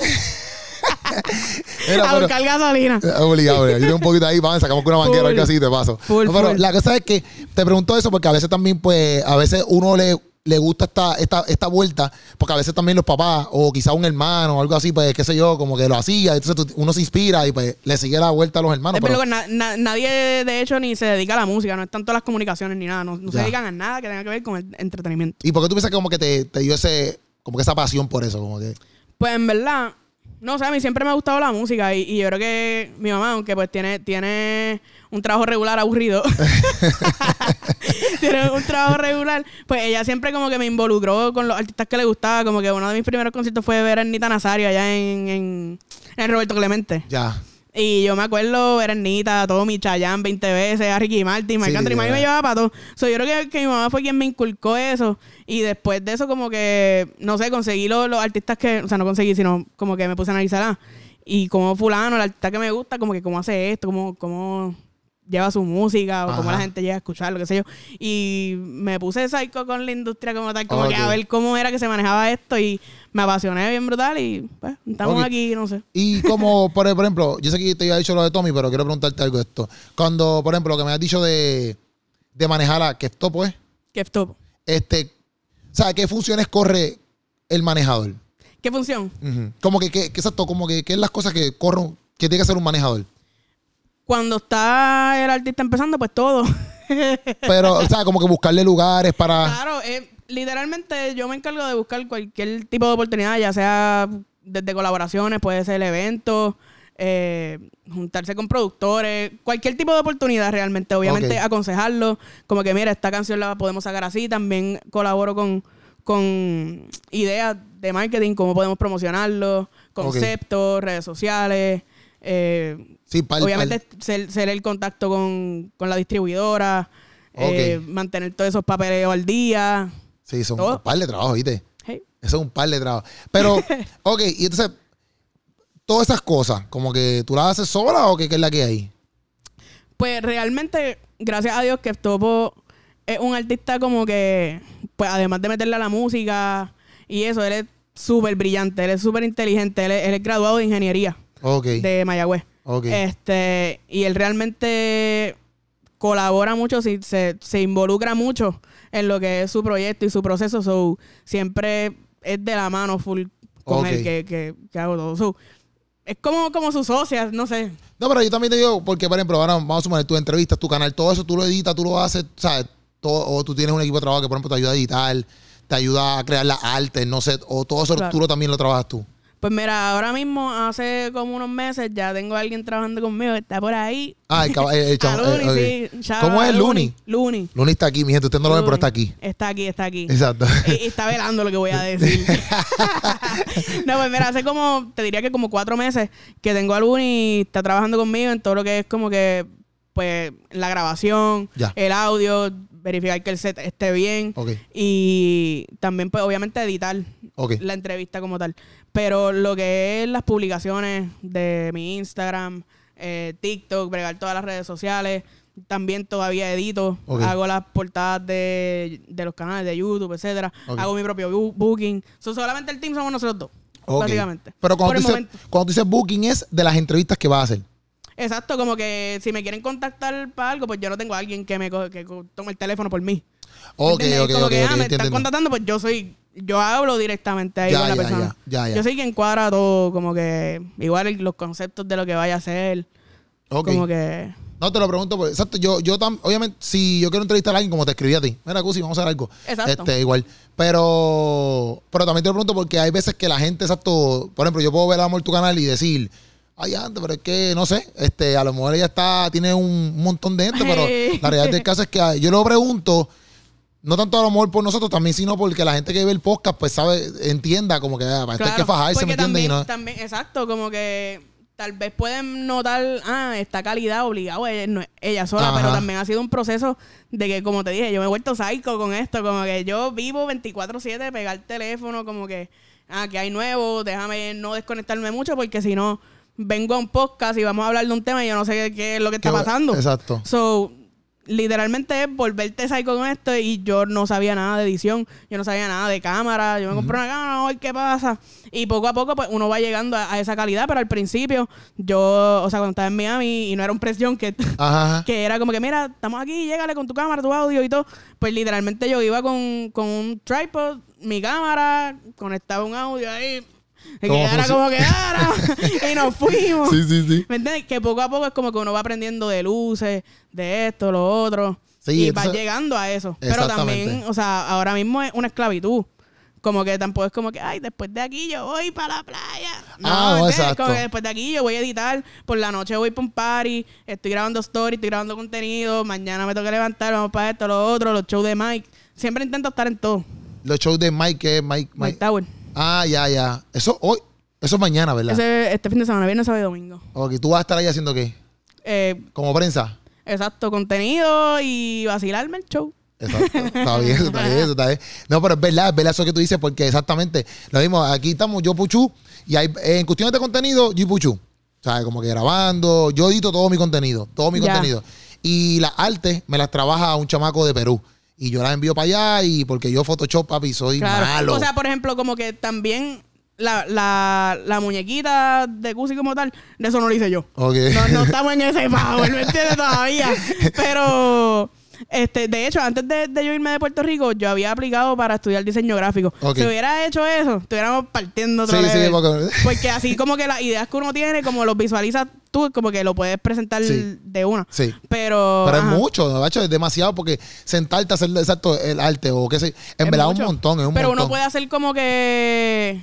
Mira, a pero- buscar gasolina. Obligado. Yo tengo un poquito ahí, vamos, sacamos con una banquera o algo así, te paso. Full, No, pero full. la cosa es que te pregunto eso porque a veces también, pues, a veces uno le, le gusta esta, esta, esta vuelta, porque a veces también los papás, o quizá un hermano o algo así, pues, qué sé yo, como que lo hacía, entonces tú- uno se inspira y pues le sigue la vuelta a los hermanos. Es pero- verdad que na- na- nadie, de hecho, ni se dedica a la música, no es tanto a las comunicaciones ni nada, no, no se dedican a nada que tenga que ver con el entretenimiento. ¿Y por qué tú piensas que como que te, te dio ese, como que esa pasión por eso? Como que, Pues en verdad, no sé, a mí siempre me ha gustado la música y, y yo creo que mi mamá, aunque pues tiene, tiene un trabajo regular aburrido, tiene un trabajo regular, pues ella siempre como que me involucró con los artistas que le gustaba, como que uno de mis primeros conciertos fue ver a Anita Nazario allá en, en, en Roberto Clemente. ya. Y yo me acuerdo ver a Ernita, Tommy, Chayanne 20 veces, a Ricky Martin, Marc Sí, Anthony, me literal. llevaba para todo. So, yo creo que, que mi mamá fue quien me inculcó eso. Y después de eso, como que, no sé, conseguí los, los artistas que, o sea, no conseguí, sino como que me puse a analizar. ah, Y como fulano, el artista que me gusta, como que cómo hace esto, cómo, cómo lleva su música, o cómo Ajá. la gente llega a escucharlo, qué sé yo. Y me puse psycho con la industria como tal, como que a ver cómo era que se manejaba esto. Y me apasioné bien brutal y pues, estamos Ok. aquí, no sé. Y como, por, ejemplo, yo sé que te había dicho lo de Tommy, pero quiero preguntarte algo de esto. Cuando, por ejemplo, lo que me has dicho de, de manejar a que esto, pues, ¿Qué top? este, ¿sabes qué funciones corre el manejador? ¿Qué función? Como que, que, que exacto, como que, ¿qué es las cosas que corren, que tiene que hacer un manejador? Cuando está el artista empezando, pues todo. Pero, o sea, como que buscarle lugares para. Claro, eh, literalmente yo me encargo de buscar cualquier tipo de oportunidad, ya sea desde colaboraciones, puede ser eventos, eh, juntarse con productores, cualquier tipo de oportunidad realmente. Obviamente aconsejarlo, como que mira, esta canción la podemos sacar así. También colaboro con, con ideas de marketing, cómo podemos promocionarlo, conceptos, redes sociales. Eh, Sí, pal- obviamente ser, ser el contacto con, con la distribuidora, eh, mantener todos esos papeleos al día. Sí, son todo. un par de trabajos, ¿viste? Hey. Eso es un par de trabajos. Pero, ok, y entonces, todas esas cosas, como que tú las haces sola o qué, qué es la que hay? Pues realmente, gracias a Dios que Topo es un artista como que, pues además de meterle a la música y eso, él es súper brillante, él es súper inteligente, él es, él es graduado de ingeniería De Mayagüez. Este, y él realmente colabora mucho, se, se involucra mucho en lo que es su proyecto y su proceso. So, siempre es de la mano full con Ok. él que, que, que hago todo. So, es como, como sus socias, no sé. No, pero yo también te digo, porque por ejemplo, ahora vamos a suponer tus entrevistas, tu canal, todo eso tú lo editas, tú lo haces, ¿sabes? Todo, o tú tienes un equipo de trabajo que, por ejemplo, te ayuda a editar, te ayuda a crear las artes, no sé, o todo eso Claro. tú lo también lo trabajas tú. Pues mira, ahora mismo, hace como unos meses, ya tengo a alguien trabajando conmigo, está por ahí. Ah, el, el- Luni, eh, sí. ¿Cómo es Luni? Luni. Luni está aquí, mi gente, usted no lo ven, pero está aquí. Está aquí, está aquí. Exacto. y, y está velando lo que voy a decir. no, pues mira, hace como, te diría que como cuatro meses que tengo a Luni está trabajando conmigo en todo lo que es como que, pues, la grabación, Ya. el audio, verificar que el set esté bien. Y también, pues, obviamente editar la entrevista como tal. Pero lo que es las publicaciones de mi Instagram, eh, TikTok, bregar todas las redes sociales, también todavía edito, hago las portadas de, de los canales de YouTube, etcétera, hago mi propio bu- booking. So, solamente el team somos nosotros dos, básicamente. Pero cuando tú, dices, cuando tú dices booking es de las entrevistas que vas a hacer. Exacto, como que si me quieren contactar para algo, pues yo no tengo a alguien que me co- que tome el teléfono por mí. Ok, ¿Entiendes? ok, como que ah, me están contratando, pues yo soy, yo hablo directamente ahí Ya, con la ya, persona. ya. Yo soy quien cuadra todo, como que igual los conceptos de lo que vaya a hacer, Ok. como que No, te lo pregunto, pues, exacto, yo, yo tam- obviamente, si yo quiero entrevistar a alguien, como te escribí a ti, mira, Cusi, vamos a hacer algo. Exacto. Este, igual. Pero, pero también te lo pregunto porque hay veces que la gente, exacto, por ejemplo, yo puedo ver amor tu canal y decir, ay, antes, pero es que, no sé, este, a lo mejor ella está, tiene un montón de gente, pero la realidad del caso es que yo lo pregunto, no tanto a lo mejor por nosotros también, sino porque la gente que ve el podcast, pues sabe, entienda como que ah, para esto hay que fajarse, ¿me entiendes? Y también, no- también, exacto, como que tal vez pueden notar, ah, esta calidad obligado, ella, no es ella sola, Ajá. pero también ha sido un proceso de que, como te dije, yo me he vuelto psycho con esto, como que yo vivo 24/7, pegar el teléfono, como que, ah, que hay nuevo, déjame no desconectarme mucho, porque si no, vengo a un podcast y vamos a hablar de un tema y yo no sé qué, qué es lo que está pasando. Exacto. So, literalmente es volverte psycho con esto y yo no sabía nada de edición, yo no sabía nada de cámara, yo me compré una cámara, a ver qué pasa. Y poco a poco pues uno va llegando a, a esa calidad, pero al principio yo, o sea, cuando estaba en Miami y no era un presión que, que era como que, mira, estamos aquí, llégale con tu cámara, tu audio y todo, pues literalmente yo iba con, con un tripod, mi cámara, conectaba un audio ahí, y ¿Cómo quedara funciona? como quedara, y nos fuimos. Sí, sí, sí. ¿Me entiendes? Que poco a poco es como que uno va aprendiendo de luces, de esto, lo otro. Sí, y entonces- va llegando a eso. Pero también, o sea, ahora mismo es una esclavitud. Como que tampoco es como que, ay, después de aquí yo voy para la playa. No, Ah, no, ¿entiendes? exacto. Como que después de aquí yo voy a editar. Por la noche voy para un party. Estoy grabando stories, estoy grabando contenido. Mañana me toca levantar, vamos para esto, lo otro, los shows de Mike. Siempre intento estar en todo. Los shows de Mike, que es Mike, Mike, Mike. Tower. Ah, ya, ya. Eso hoy, eso es mañana, ¿verdad? Ese, este fin de semana, viernes, sábado y domingo. Ok, tú vas a estar ahí haciendo qué? Eh, Como prensa. exacto, contenido y vacilarme el show. Exacto. Está bien, está bien, eso está bien. No, pero es verdad, es verdad eso que tú dices, porque exactamente lo mismo. Aquí estamos yo, Puchu, y hay, en cuestiones de contenido, yo y Puchu. O sea, como que grabando, yo edito todo mi contenido, todo mi Ya. contenido. Y las artes me las trabaja un chamaco de Perú. Y yo las envío para allá y porque yo Photoshop, papi, soy Claro. malo. O sea, por ejemplo, como que también la, la, la muñequita de Cusi como tal, de eso no lo hice yo. Ok. No, no estamos en ese power, ¿me entiendes? Todavía. Pero, este, de hecho, antes de, de yo irme de Puerto Rico, yo había aplicado para estudiar diseño gráfico. Si hubiera hecho eso, estuviéramos partiendo Sí, sí, level. porque- Porque así como que las ideas que uno tiene, como los visualizas tú, como que lo puedes presentar Sí. de una. Sí. Pero. Pero es mucho. Es demasiado porque sentarte a hacer exacto el arte o qué sé. En Es verdad, mucho. un montón, es un Pero montón. uno puede hacer como que.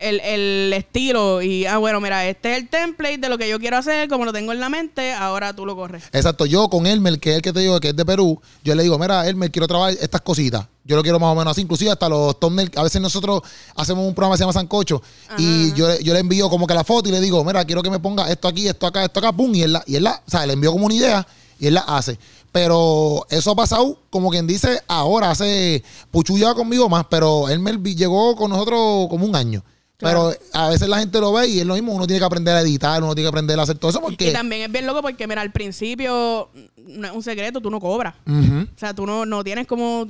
El, el estilo y, ah, bueno, mira, este es el template de lo que yo quiero hacer, como lo tengo en la mente, ahora tú lo corres. Exacto, yo con Elmer, que es el que te digo que es de Perú, yo le digo, mira, Elmer, quiero trabajar estas cositas. Yo lo quiero más o menos así, inclusive hasta los thumbnails. A veces nosotros hacemos un programa que se llama Sancocho y yo, le- yo le envío como que la foto y le digo, mira, quiero que me ponga esto aquí, esto acá, esto acá, pum, y él la, y él la, o sea, le envío como una idea y él la hace. Pero eso ha pasado, como quien dice, ahora hace Puchu lleva conmigo más, pero vi- llegó con nosotros como un año. Claro. Pero a veces la gente lo ve y es lo mismo, uno tiene que aprender a editar, uno tiene que aprender a hacer todo eso Y porque... también es bien loco porque, mira, al principio, no es un secreto, tú no cobras. O sea, tú no, no tienes como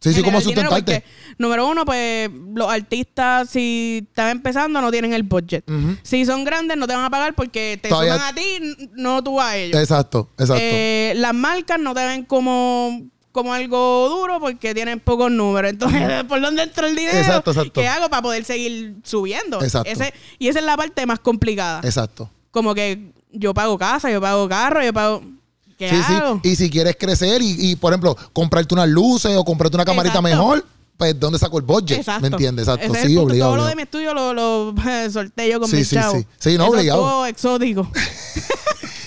Sí, sí, como sustentarte. porque, número uno, pues los artistas, si están empezando, no tienen el budget. Si son grandes, no te van a pagar porque te Todavía- suman a ti, no tú a ellos. Exacto, exacto. Eh, las marcas no te ven como, como algo duro porque tienen pocos números. Entonces, ¿por dónde entra el dinero? Exacto, exacto. ¿Qué hago para poder seguir subiendo? Exacto. Ese, y esa es la parte más complicada. exacto. Como que yo pago casa, yo pago carro, yo pago... ¿Qué Sí, hago? sí. Y si quieres crecer y, y, por ejemplo, comprarte unas luces o comprarte una camarita Exacto. mejor, pues ¿dónde saco el budget? Exacto. ¿Me entiendes? Exacto. Ese Sí, obligado. Todo lo de mi estudio lo, lo solté yo con Sí, sí, sí. Sí, no, Eso obligado. todo exótico.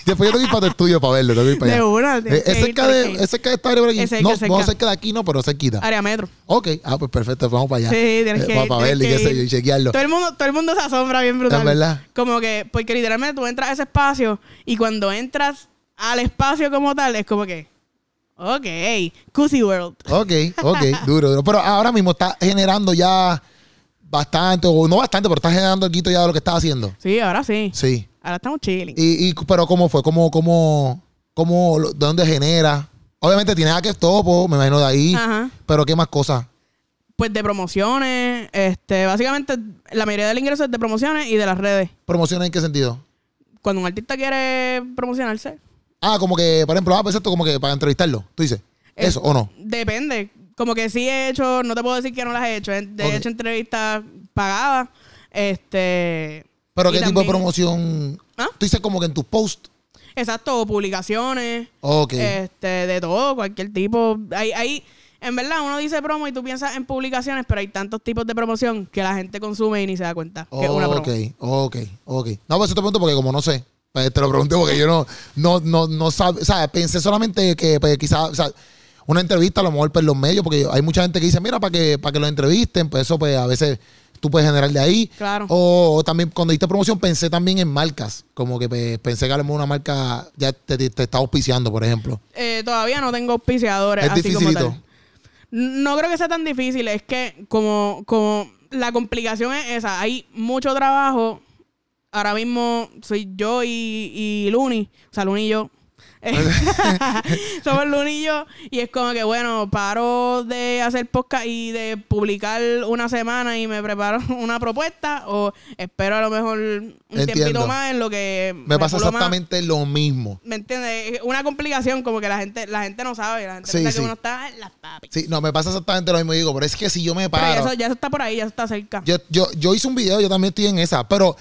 Después yo tengo que ir para tu estudio para verlo. Tengo que ir para De allá. una, Eh, que es cerca de, que es cerca de esta área por aquí. Es cerca, no, cerca. no cerca de aquí, no, pero cerquita. Área metro. Ok, ah, pues perfecto, vamos para allá. Sí, tienes que para, ir, para verlo y que qué sé ir. yo, y chequearlo. Todo el mundo, todo el mundo se asombra bien brutal. Es verdad. Como que, porque literalmente tú entras a ese espacio y cuando entras al espacio como tal, es como que, ok, Cozy World. Ok, ok, duro, duro. Pero ahora mismo está generando ya bastante, o no bastante, pero está generando el quito ya de lo que estás haciendo. Sí, ahora sí. Sí. Ahora estamos chilling. Y, y, pero ¿cómo fue? ¿Cómo, cómo, cómo, de dónde genera? Obviamente tienes a que topo, me imagino de ahí. Ajá. Pero ¿qué más cosas? Pues de promociones, este, básicamente la mayoría del ingreso es de promociones y de las redes. ¿Promociones en qué sentido? Cuando un artista quiere promocionarse, Ah, como que, por ejemplo, ah, pues esto como que para entrevistarlo, tú dices. Eh, ¿Eso o no? Depende. Como que sí he hecho, no te puedo decir que no las he hecho. He he Ok. hecho entrevistas pagadas. Este. ¿Pero qué tipo de promoción? ¿Ah? Tú dices como que en tus posts. Exacto, publicaciones. Ok. Este, de todo, cualquier tipo. Hay, hay, en verdad, uno dice promo y tú piensas en publicaciones, pero hay tantos tipos de promoción que la gente consume y ni se da cuenta que es una promo. ok, ok, ok. No, pues eso te pregunto porque como no sé. Pues te lo pregunté porque yo no, no, no, no sabe, o sea, pensé solamente que pues, quizás, o sea, una entrevista a lo mejor por los medios, porque hay mucha gente que dice, mira, para que, para que lo entrevisten, pues eso pues a veces tú puedes generar de ahí. Claro. O, o también cuando diste promoción pensé también en marcas, como que pues, pensé que a lo mejor una marca ya te, te, te está auspiciando, por ejemplo. Eh, todavía no tengo auspiciadores Es así como dificilito. tal. No creo que sea tan difícil, es que como, como la complicación es esa, hay mucho trabajo. Ahora mismo soy yo y, y Luni, o sea, Luni y yo. Somos Luni y yo. Y es como que, bueno, paro de hacer podcast y de publicar una semana y me preparo una propuesta. O espero a lo mejor un Entiendo. tiempito más en lo que. Me pasa más. exactamente lo mismo. ¿Me entiendes? Es Una complicación como que la gente, la gente no sabe. La gente Sí, que uno está en las papi. Sí, no, me pasa exactamente lo mismo. Digo, pero es que si yo me paro. ya eso, ya eso está por ahí, ya eso está cerca. Yo, yo, yo hice un video, yo también estoy en esa, pero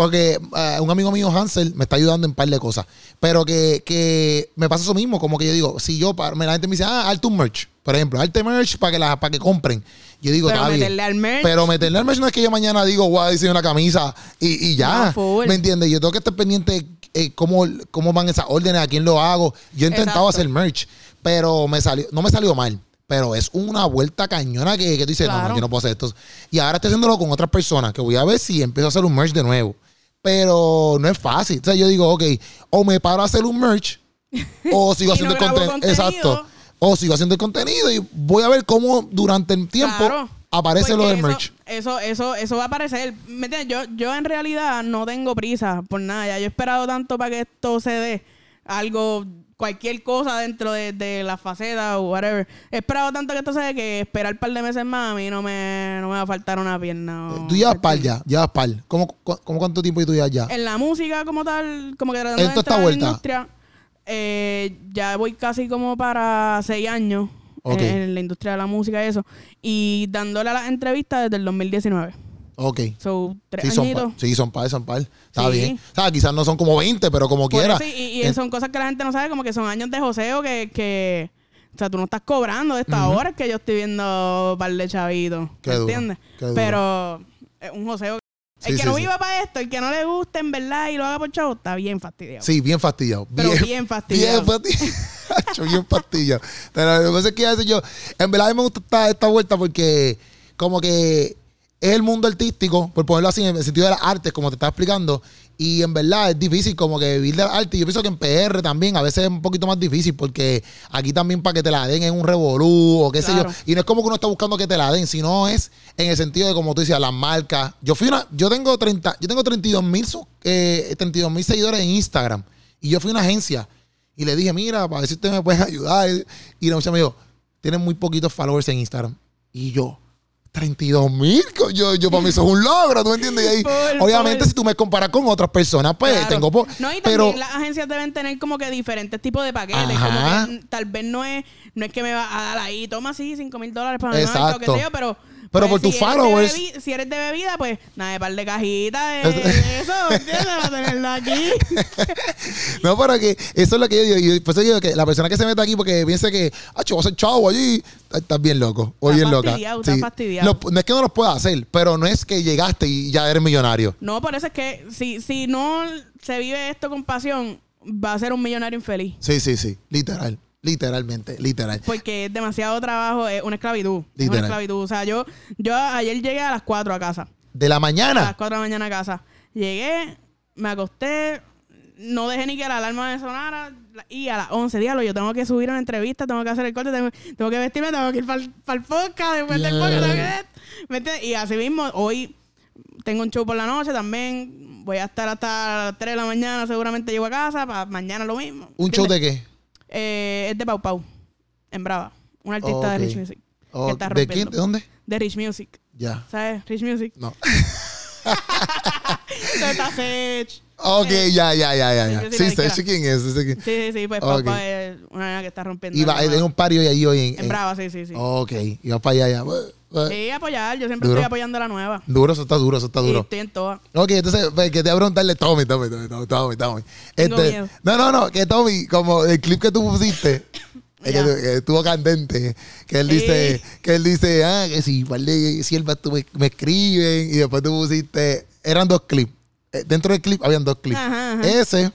porque eh, un amigo mío, Hansel, me está ayudando en un par de cosas. Pero que, que me pasa eso mismo, como que yo digo, si yo, paro, la gente me dice, ah, arte un merch, por ejemplo, arte merch para que, la, para que compren. Yo digo, Pero bien. meterle al merch. Pero meterle al merch no es que yo mañana digo, a diseñar una camisa y, y ya. No. ¿Me entiendes? Yo tengo que estar pendiente eh, cómo, cómo van esas órdenes, a quién lo hago. Yo he intentado Exacto. hacer merch, pero me salió, no me salió mal. Pero es una vuelta cañona que, que tú dices, no, no, yo no puedo hacer esto. Y ahora estoy haciéndolo con otras personas, que voy a ver si empiezo a hacer un merch de nuevo. Pero no es fácil. O sea, yo digo, ok, o me paro a hacer un merch, o sigo haciendo no el conten- contenido. Exacto. O sigo haciendo el contenido y voy a ver cómo durante el tiempo Claro. aparece lo del eso- merch. Eso, eso, eso va a aparecer. ¿Me entiendes? Yo, yo en realidad no tengo prisa por nada. Ya yo he esperado tanto para que esto se dé. Algo, cualquier cosa dentro de, de la faceta o whatever. He esperado tanto que esto se dé que esperar un par de meses más a mí no me, no me va a faltar una pierna. o- Tú llevas par ya, llevas par. ¿Cómo, cómo cuánto tiempo tú llevas ya? En la música como tal, como que tratando En de entrar en la vuelta. industria, eh, ya voy casi como para seis años en la industria de la música y eso. Y dándole a las entrevistas desde el 2019. Ok. So, tres Sí, son añitos. par. Sí, son par, son par. Está Sí. bien. O sea, quizás no son como 20, pero como Por quiera. eso, y, y En- son cosas que la gente no sabe, como que son años de joseo que, que o sea, tú no estás cobrando de esta hora es que yo estoy viendo un par de chavitos. Qué ¿me duro, entiendes? qué duro. Pero un joseo El Sí, que sí, no sí. viva para esto, el que no le guste en verdad y lo haga por chavo, está bien fastidiado. Sí, bien fastidiado. Pero bien fastidiado. Bien fastidiado. Bien fastidiado. Pero lo que pasa es que a veces yo, en verdad a mí me gusta esta, esta vuelta porque como que es el mundo artístico, por ponerlo así, en el sentido de las artes, como te estaba explicando. Y en verdad es difícil como que vivir de la arte. Y yo pienso que en PR también a veces es un poquito más difícil porque aquí también para que te la den en un revolú o qué sé yo. Y no es como que uno está buscando que te la den, sino es en el sentido de como tú decías, las marcas. Yo fui una, yo tengo 30, yo tengo 32 mil eh, 32 mil seguidores en Instagram. Y yo fui a una agencia y le dije, mira, para ver si ustedes me pueden ayudar. Y la muchacha me dijo, tienen muy poquitos followers en Instagram. Y yo, 32 mil. Yo, yo para mí eso es un logro, ¿tú me entiendes? Y ahí, Por- obviamente, por- si tú me comparas con otras personas, pues Claro. tengo. po- no, y pero también las agencias deben tener como que diferentes tipos de paquetes. Como que mm, tal vez no es, no es que me va a dar ahí, toma así 5 mil dólares para mi marca o Exacto. sé yo, pero. Pero pues, por tus si de followers- bebi- si eres de bebida, pues nada, de par de cajitas, eso, ¿entiendes? Para tenerlo aquí. No, pero que eso es lo que yo digo. Y por eso digo que la persona que se mete aquí porque piense que, ah, a ser chavo allí, estás bien loco. O bien loca. fastidiado, está fastidiado. No, no es que no los pueda hacer, pero no es que llegaste y ya eres millonario. No, por eso es que si, si no se vive esto con pasión, va a ser un millonario infeliz. Sí, sí, sí. Literal. Literalmente. Literal. Porque es demasiado trabajo, es una esclavitud. Es Literal. una esclavitud. O sea, yo, yo ayer llegué a las 4 a casa. De la A las mañana. 4 de la mañana a casa. Llegué, me acosté, no dejé ni que la alarma me sonara. Y a las 11, diablo, yo tengo que subir una entrevista, tengo que hacer el corte, tengo, tengo que vestirme, tengo que ir para el podcast, después del podcast, tengo que... ¿Me entiendes? Y así mismo, hoy tengo un show por la noche también. Voy a estar hasta las 3 de la mañana, seguramente llego a casa, para mañana lo mismo. ¿Un show de qué? Eh, es de Pau Pau, en Brava. Un artista de Rich Music. Oh, que está ¿De quién? ¿De dónde? De Rich Music. Ya. ¿Sabes? Rich Music. No. Zeta Sech. Ok, ya, ya, ya, ya. ya. sí Sí, sé disquera. quién es. Sí, sí, sí. Pues Ok. papá es una nena que está rompiendo. Y va en un pario ahí hoy en. En Brava, sí, sí, sí. Ok, y va para allá, ya. Sí, apoyar. Yo siempre Duro. estoy apoyando a la nueva. Duro, eso está duro, eso está Y duro. estoy en todas. Ok, entonces, pues, que te voy a preguntarle, Tommy, Tommy, Tommy, Tommy, Tommy, Este, no, no, no, que Tommy, como el clip que tú pusiste, eh, que, que estuvo candente, que él dice, que él dice, ah, que si par de siervas tú me, me escriben, y después tú pusiste, eran dos clips. Eh, Dentro del clip habían dos clips. Ajá, ajá. Ese,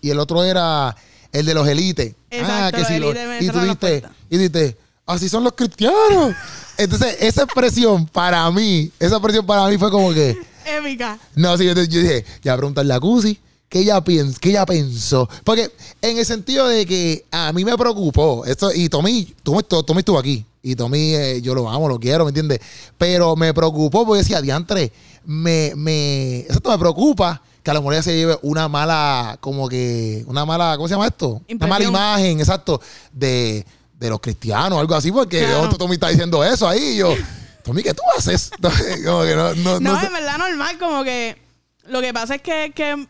y el otro era el de los élites. ah, que los si lo- élites me y tú puertas. y dijiste, así son los cristianos. Entonces, esa expresión para mí, esa expresión para mí fue como que, Épica. no, sí, yo, yo dije, ya preguntarle a Cusi qué ella, piens, qué ella pensó. Porque en el sentido de que a mí me preocupó, esto, y Tommy, Tommy, Tommy estuvo aquí, y Tommy, eh, yo lo amo, lo quiero, ¿me entiendes? Pero me preocupó porque decía, diantre, me, me, exacto, me preocupa que a lo mejor ella se lleve una mala, como que, una mala, ¿cómo se llama esto? Una mala imagen, exacto, de, de los cristianos, algo así, porque Claro. otro Tommy está diciendo eso ahí, y yo, Tommy, ¿qué tú haces? como que no, no, No, no sé. en verdad normal, como que lo que pasa es que, que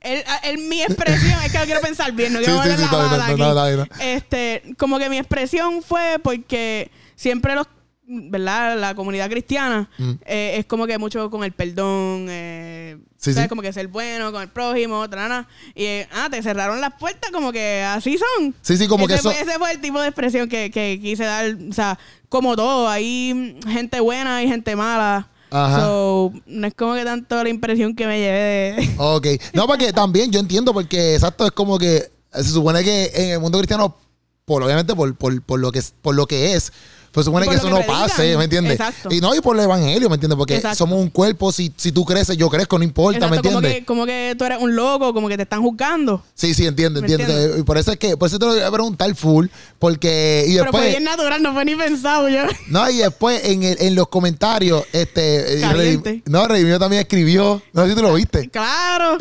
el, el- mi expresión, es que lo quiero pensar bien, no quiero sí, sí, la no, aquí. no, no. Este, como que mi expresión fue porque siempre los ¿verdad? La comunidad cristiana Mm. eh, es como que mucho con el perdón, eh, Sí, ¿sabes? sí. Como que ser bueno con el prójimo, trana. Y, eh, ah, te cerraron las puertas, como que así son. Sí, sí, como ese que eso. Ese fue el tipo de expresión que, que quise dar. O sea, como todo, hay gente buena y gente mala. Ajá. So, no es como que tanto la impresión que me llevé de... Ok. No, porque también yo entiendo, porque exacto, es como que se supone que en el mundo cristiano, por obviamente por, por, por lo que es, por lo que es, pues supone que eso que no predican. pase, ¿me entiendes? Exacto. Y no, y por el evangelio, ¿me entiendes? Porque Exacto. somos un cuerpo, si, si tú creces, yo crezco, no importa, ¿me como entiendes? que, como que tú eres un loco, como que te están juzgando. Sí, sí, entiendo, ¿Me entiendo. Y por eso es que, por eso te lo voy a preguntar full, porque, y Pero fue después, bien natural, no fue ni pensado yo. no, y después en, el, en los comentarios, este. Rey- no, Rey mío también escribió, no sé si tú lo viste. Claro.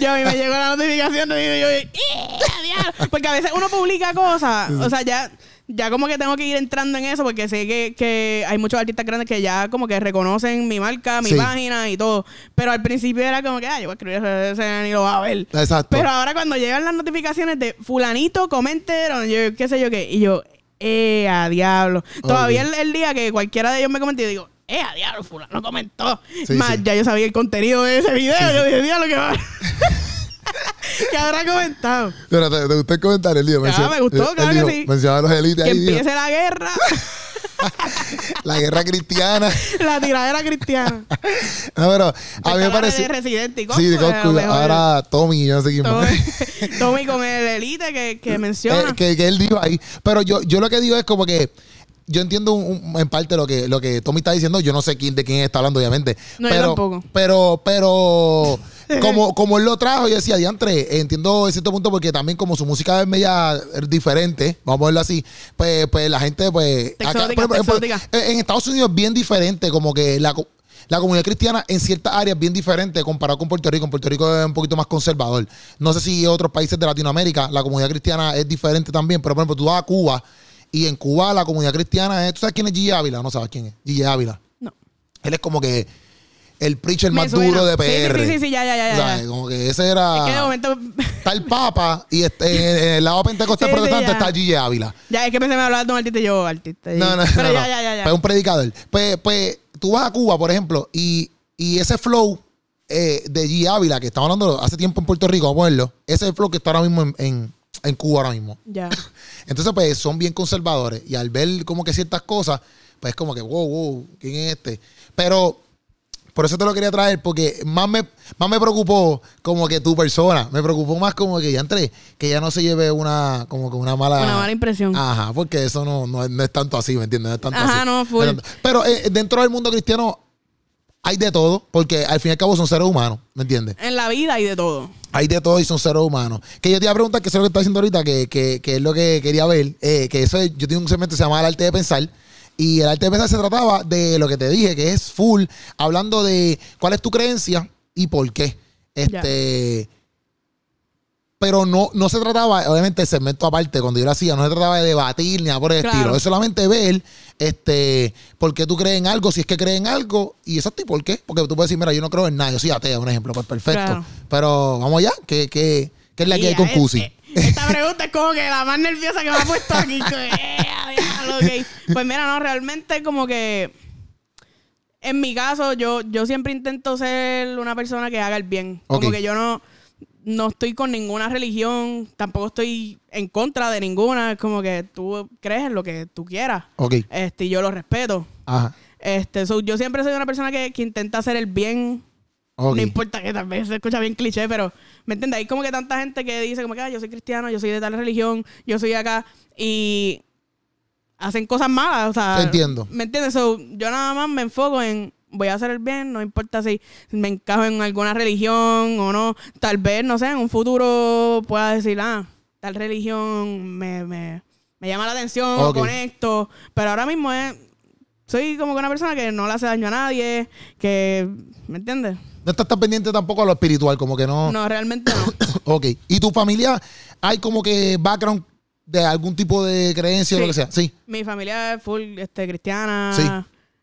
Yo a mí me llegó la notificación y yo, yo, porque a veces uno publica cosas, o sea, ya ya como que tengo que ir entrando en eso porque sé que, que hay muchos artistas grandes que ya como que reconocen mi marca, mi Sí. página y todo. Pero al principio era como que, ah, yo voy a escribir ese ni lo va a ver. Exacto. Pero ahora cuando llegan las notificaciones de fulanito comentaron, yo qué sé yo qué, y yo, eh, a diablo. Todavía el, el día que cualquiera de ellos me comente, yo digo, eh, a diablo, fulano comentó. Sí, Más, sí. ya yo sabía el contenido de ese video, yo dije, diablo, que va. que habrá comentado. Pero te, te gustó el comentario, Lío. Ah, me gustó, claro que sí. Mencionaba a los élites Que ahí. dijo. empiece la guerra. la guerra cristiana. La tiradera cristiana. No, pero a mí me parece. de Resident y Sí, de Coscu, ahora Tommy, yo no sé quién más. Tommy, Tommy con el elite que, que menciona. Eh, que, que él dijo ahí. Pero yo, yo lo que digo es como que yo entiendo un- un- en parte lo que, lo que Tommy está diciendo. Yo no sé quién de quién está hablando, obviamente. No, yo pero, tampoco. pero, pero, como, como él lo trajo, yo decía, diantre, entiendo en cierto punto porque también como su música es media diferente, vamos a verlo así, pues, pues la gente, pues, por ejemplo, en Estados Unidos es bien diferente, como que la, la comunidad cristiana en ciertas áreas es bien diferente comparado con Puerto Rico. En Puerto Rico es un poquito más conservador. No sé si en otros países de Latinoamérica la comunidad cristiana es diferente también, pero por ejemplo, tú vas a Cuba y en Cuba la comunidad cristiana es. ¿Tú sabes quién es Gigi Ávila? No sabes quién es. Gigi Ávila. No. Él es como que el preacher más suena. duro de Sí, sí, PR. sí, sí, sí, ya, ya, ya, ya. Como que ese era. Es que de momento. Está el Papa y este- en, el lado pentecostal Sí, protestante está Gigi Ávila. ya, es que pensé me hablaba de un artista y yo, artista. y- No, no, Pero no, ya, no. ya, ya, ya. Pues un predicador. Pues, pues tú vas a Cuba, por ejemplo, y, y ese flow eh, de G. Ávila, que estamos hablando hace tiempo en Puerto Rico, vamos a verlo, ese es el flow que está ahora mismo en, en- en Cuba ahora mismo. Ya. Entonces, pues son bien conservadores. Y al ver como que ciertas cosas, pues es como que, wow, wow, ¿quién es este? Pero por eso te lo quería traer, porque más me, más me preocupó como que tu persona. Me preocupó más como que ya entré, que ya no se lleve una, como que una mala. Una mala impresión. Ajá, porque eso no, no, es- no es tanto así, ¿me entiendes? No es tanto Ajá, así. no, full. Pero eh, dentro del mundo cristiano hay de todo, porque al fin y al cabo son seres humanos, ¿me entiendes? En la vida y de todo. Hay de todo y son seres humanos. Que yo te iba a preguntar, que es lo que está diciendo ahorita, que, que, que es lo que quería ver. eh, que eso es- yo tengo un segmento que se llama El Arte de Pensar. Y el arte de pensar se trataba de lo que te dije, que es full, hablando de cuál es tu creencia y por qué. Este. Pero no, no se trataba, obviamente, el segmento aparte, cuando yo lo hacía, no se trataba de debatir ni nada por el Claro. estilo. Es solamente ver este, por qué tú crees en algo, si es que crees en algo, y eso y por qué. Porque tú puedes decir, mira, yo no creo en nada, yo soy ateo, un ejemplo, pues perfecto. Claro. Pero vamos allá, ¿qué, qué, qué es la que hay con eh, Cusi? eh, Esta pregunta es como que la más nerviosa que me ha puesto aquí. ok. Pues mira, no, realmente como que en mi caso, yo, yo siempre intento ser una persona que haga el bien. Como Ok. que yo no, no estoy con ninguna religión, tampoco estoy en contra de ninguna. Es como que tú crees en lo que tú quieras. Ok, Este, y yo lo respeto. ajá, Este, so, yo siempre soy una persona que, que intenta hacer el bien ok. no importa que tal vez se escucha bien cliché, pero ¿me entiendes? Hay como que tanta gente que dice como que "Ah, yo soy cristiano, yo soy de tal religión, yo soy acá y hacen cosas malas, o sea, Entiendo. ¿Me entiendes? So, yo nada más me enfoco en voy a hacer el bien, no importa si me encajo en alguna religión o no. Tal vez, no sé, en un futuro pueda decir, ah, tal religión me, me, me llama la atención, o Ok. conecto, pero ahora mismo es soy como que una persona que no le hace daño a nadie, que, ¿me entiendes? No estás tan pendiente tampoco a lo espiritual, como que no. No, realmente no. Ok. ¿Y tu familia hay como que background de algún tipo de creencia o lo que sea? Sí, Mi familia es full este, cristiana, Sí.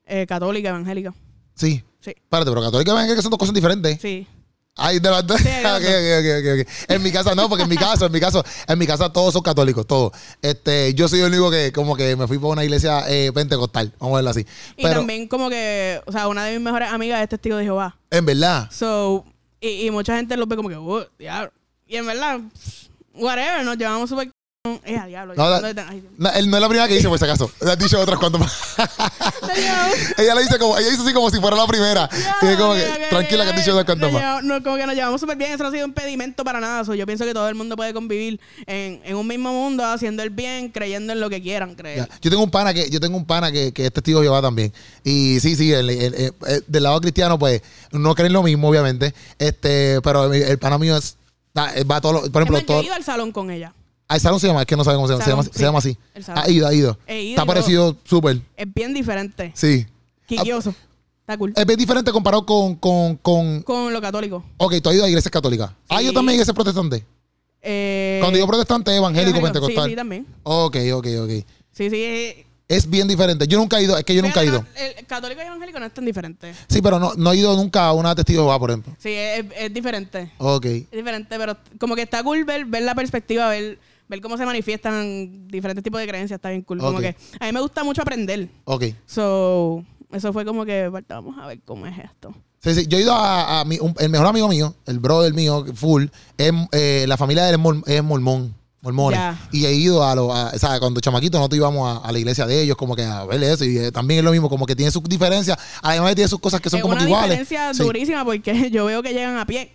eh, católica, evangélica. sí. Sí, Espérate, pero católica ven que son dos cosas diferentes. sí. Ay, de dos. Sí, de las Ok, ok, ok, ok, ok. En mi casa no, porque en mi caso, en mi caso, en mi casa todos son católicos, todos. Este, yo soy el único que como que me fui por una iglesia eh, pentecostal, vamos a verlo así. Y Pero, también como que, o sea, una de mis mejores amigas es testigo de Jehová. en verdad, So, y, y mucha gente lo ve como que, "Oh, diablo. Y en verdad, whatever, nos llevamos súper... Eh, a diablo. No, ay, él no es la primera que dice, por si acaso. Le has dicho otras cuantas más. ella le dice como, ella dice así como si fuera la primera. y es como que, tranquila has dicho otras cuantas más. no, como que nos llevamos súper bien, eso no ha sido impedimento para nada. So, yo pienso que todo el mundo puede convivir en, en un mismo mundo, haciendo el bien, creyendo en lo que quieran creer. Yo tengo un pana que, yo tengo un pana que, que es testigo de Jehová también. Y sí, sí, el- el- el- el- del lado cristiano, pues, no creen lo mismo, obviamente. Este, pero el, pana mío es, da- va a todo, lo- por ejemplo, más, yo todo. he ido al salón con ella. Al salón se llama, es que no sabe cómo se llama. Se llama, se así. El salón. Ha ido, ha ido. He ido Está parecido súper. Es bien diferente. Sí. Quilloso. Está cool. Es bien diferente comparado con, con, con. Con lo católico. Ok, tú has ido a iglesias católicas. Ah, Sí. yo también iglesias protestantes. Eh, Cuando digo protestante, evangélico, evangélico. pentecostal. Sí, sí, también. Ok, ok, ok. Sí, sí. eh, Es bien diferente. Yo nunca he ido, es que yo nunca he ido. El católico y evangélico no es tan diferente. Sí, pero no, no he ido nunca a una testigo de Jehová, por ejemplo. Sí, es, es diferente. Ok. Es diferente, pero como que está cool ver, ver la perspectiva, ver, ver cómo se manifiestan diferentes tipos de creencias. Está bien cool. Como que a mí me gusta mucho aprender. Ok. So, eso fue como que, "Barta, vamos a ver cómo es esto. Sí, sí. Yo he ido a, a mi- un- el mejor amigo mío, el brother mío, full, es, eh, la familia de él es, mor- es mormón, mormones. Ya. Y he ido a los, a- ¿sabes? Cuando chamaquito nosotros íbamos a, a la iglesia de ellos, como que a ver eso. Y eh, también es lo mismo, como que tiene sus diferencias. Además tiene sus cosas que son es como una que iguales. diferencia Sí. durísima porque yo veo que llegan a pie.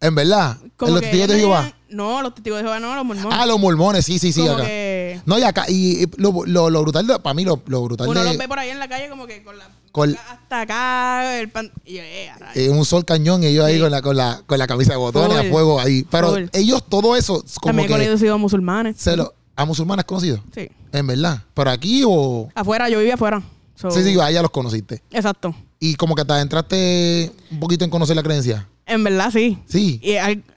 En verdad. Como los que testigos de ellos Jehová. No, los testigos de Jehová no, los mormones. Ah, los mormones, sí, sí, sí. como acá. que No, y acá, y, y lo, lo, lo brutal, de- para mí, lo, lo brutal uno de los ve por ahí en la calle como que con la Con- hasta acá, el pan... y yo, eh, a eh, un sol cañón, ellos ahí con la, con, la, con la camisa de botones a fuego ahí. Pero ellos, todo eso, como También he conocido musulmanes. se lo, a musulmanes conocidos. Sí. En verdad. Pero aquí o. Afuera, yo vivía afuera. So, Sí, sí, allá los conociste. Exacto. Y como que te adentraste un poquito en conocer la creencia. En verdad, sí. Sí. Y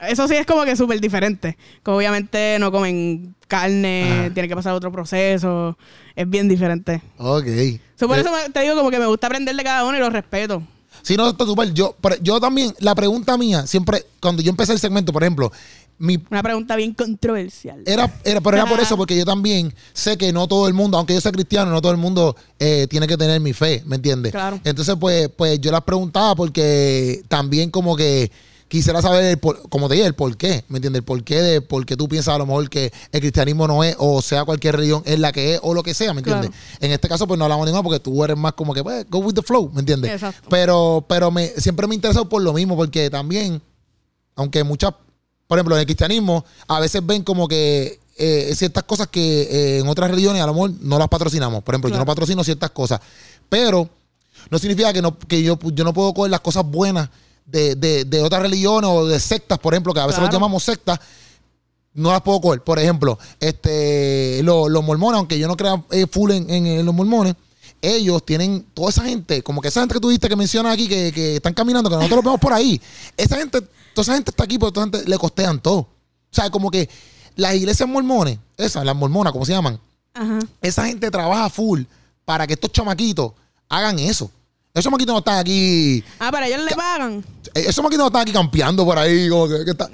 eso sí es como que súper diferente. Como obviamente no comen carne, Ajá. tiene que pasar otro proceso. Es bien diferente. Ok. So, por Eh, eso me- te digo como que me gusta aprender de cada uno y lo respeto. Sí, no, está súper. Yo, yo también, la pregunta mía, siempre, cuando yo empecé el segmento, por ejemplo, mi Una pregunta bien controversial. Era, era, pero era por eso, porque yo también sé que no todo el mundo, aunque yo sea cristiano, no todo el mundo eh, tiene que tener mi fe, ¿me entiendes? Claro. Entonces, pues, pues yo las preguntaba porque también como que quisiera saber, el por- como te dije, el por qué, ¿me entiendes? El por qué de por qué tú piensas a lo mejor que el cristianismo no es, o sea, cualquier religión es la que es, o lo que sea, ¿me entiendes? En este caso, pues no hablamos de ninguna porque tú eres más como que, pues, go with the flow, ¿me entiendes? Exacto. Pero, pero me, siempre me ha interesado por lo mismo, porque también, aunque muchas, por ejemplo, en el cristianismo, a veces ven como que eh, ciertas cosas que eh, en otras religiones a lo mejor no las patrocinamos. Por ejemplo, yo no patrocino ciertas cosas, pero no significa que, no, que yo, yo no puedo coger las cosas buenas de, de, de otras religiones o de sectas, por ejemplo, que a veces los Claro. llamamos sectas, no las puedo coger. Por ejemplo, este, lo- los mormones, aunque yo no crea eh, full en, en- en los mormones, ellos tienen toda esa gente, como que esa gente que tú viste que mencionas aquí, que, que están caminando, que nosotros los vemos por ahí. Esa gente, toda esa gente está aquí, pero toda esa gente le costean todo. O sea, como que las iglesias mormones, esas, las mormonas, como se llaman, Ajá. esa gente trabaja full para que estos chamaquitos hagan eso. Esos chamaquitos no están aquí, Ah, pero ellos le pagan. eh, esos chamaquitos no están aquí campeando por ahí, como que, que está-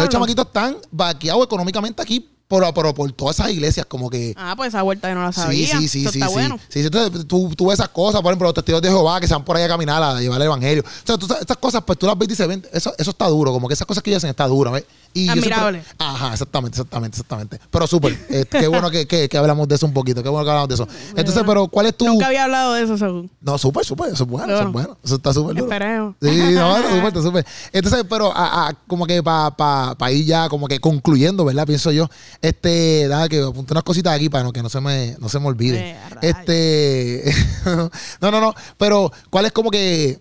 los chamaquitos están vaqueados económicamente aquí por, por, por todas esas iglesias, como que. Ah, pues esa vuelta yo no la sabía. Sí, sí, sí, Eso sí, está sí. bueno. Sí, sí, entonces tú, tú ves esas cosas, por ejemplo, los testigos de Jehová que se van por ahí a caminar a llevar el evangelio. O sea, tú, estas cosas, pues tú las ves y dices, ven, eso, eso está duro, como que esas cosas que ellos hacen está duro, ¿ves? Y siempre- Admirable. ajá, exactamente, exactamente, exactamente. Pero súper, eh, qué bueno que, que, que hablamos de eso un poquito, qué bueno que hablamos de eso. Entonces, pero, ¿cuál es tu...? Nunca había hablado de eso, según. No, súper, súper, eso es bueno, eso es No. bueno, eso está súper duro. Esperemos. Sí, no, súper, está súper. Entonces, pero a- a- como que para pa, pa ir ya como que concluyendo, ¿verdad? Pienso yo, este, nada, que apunté unas cositas aquí para que no se me, no se me olvide. Eh, este, no, no, no, pero ¿cuál es como que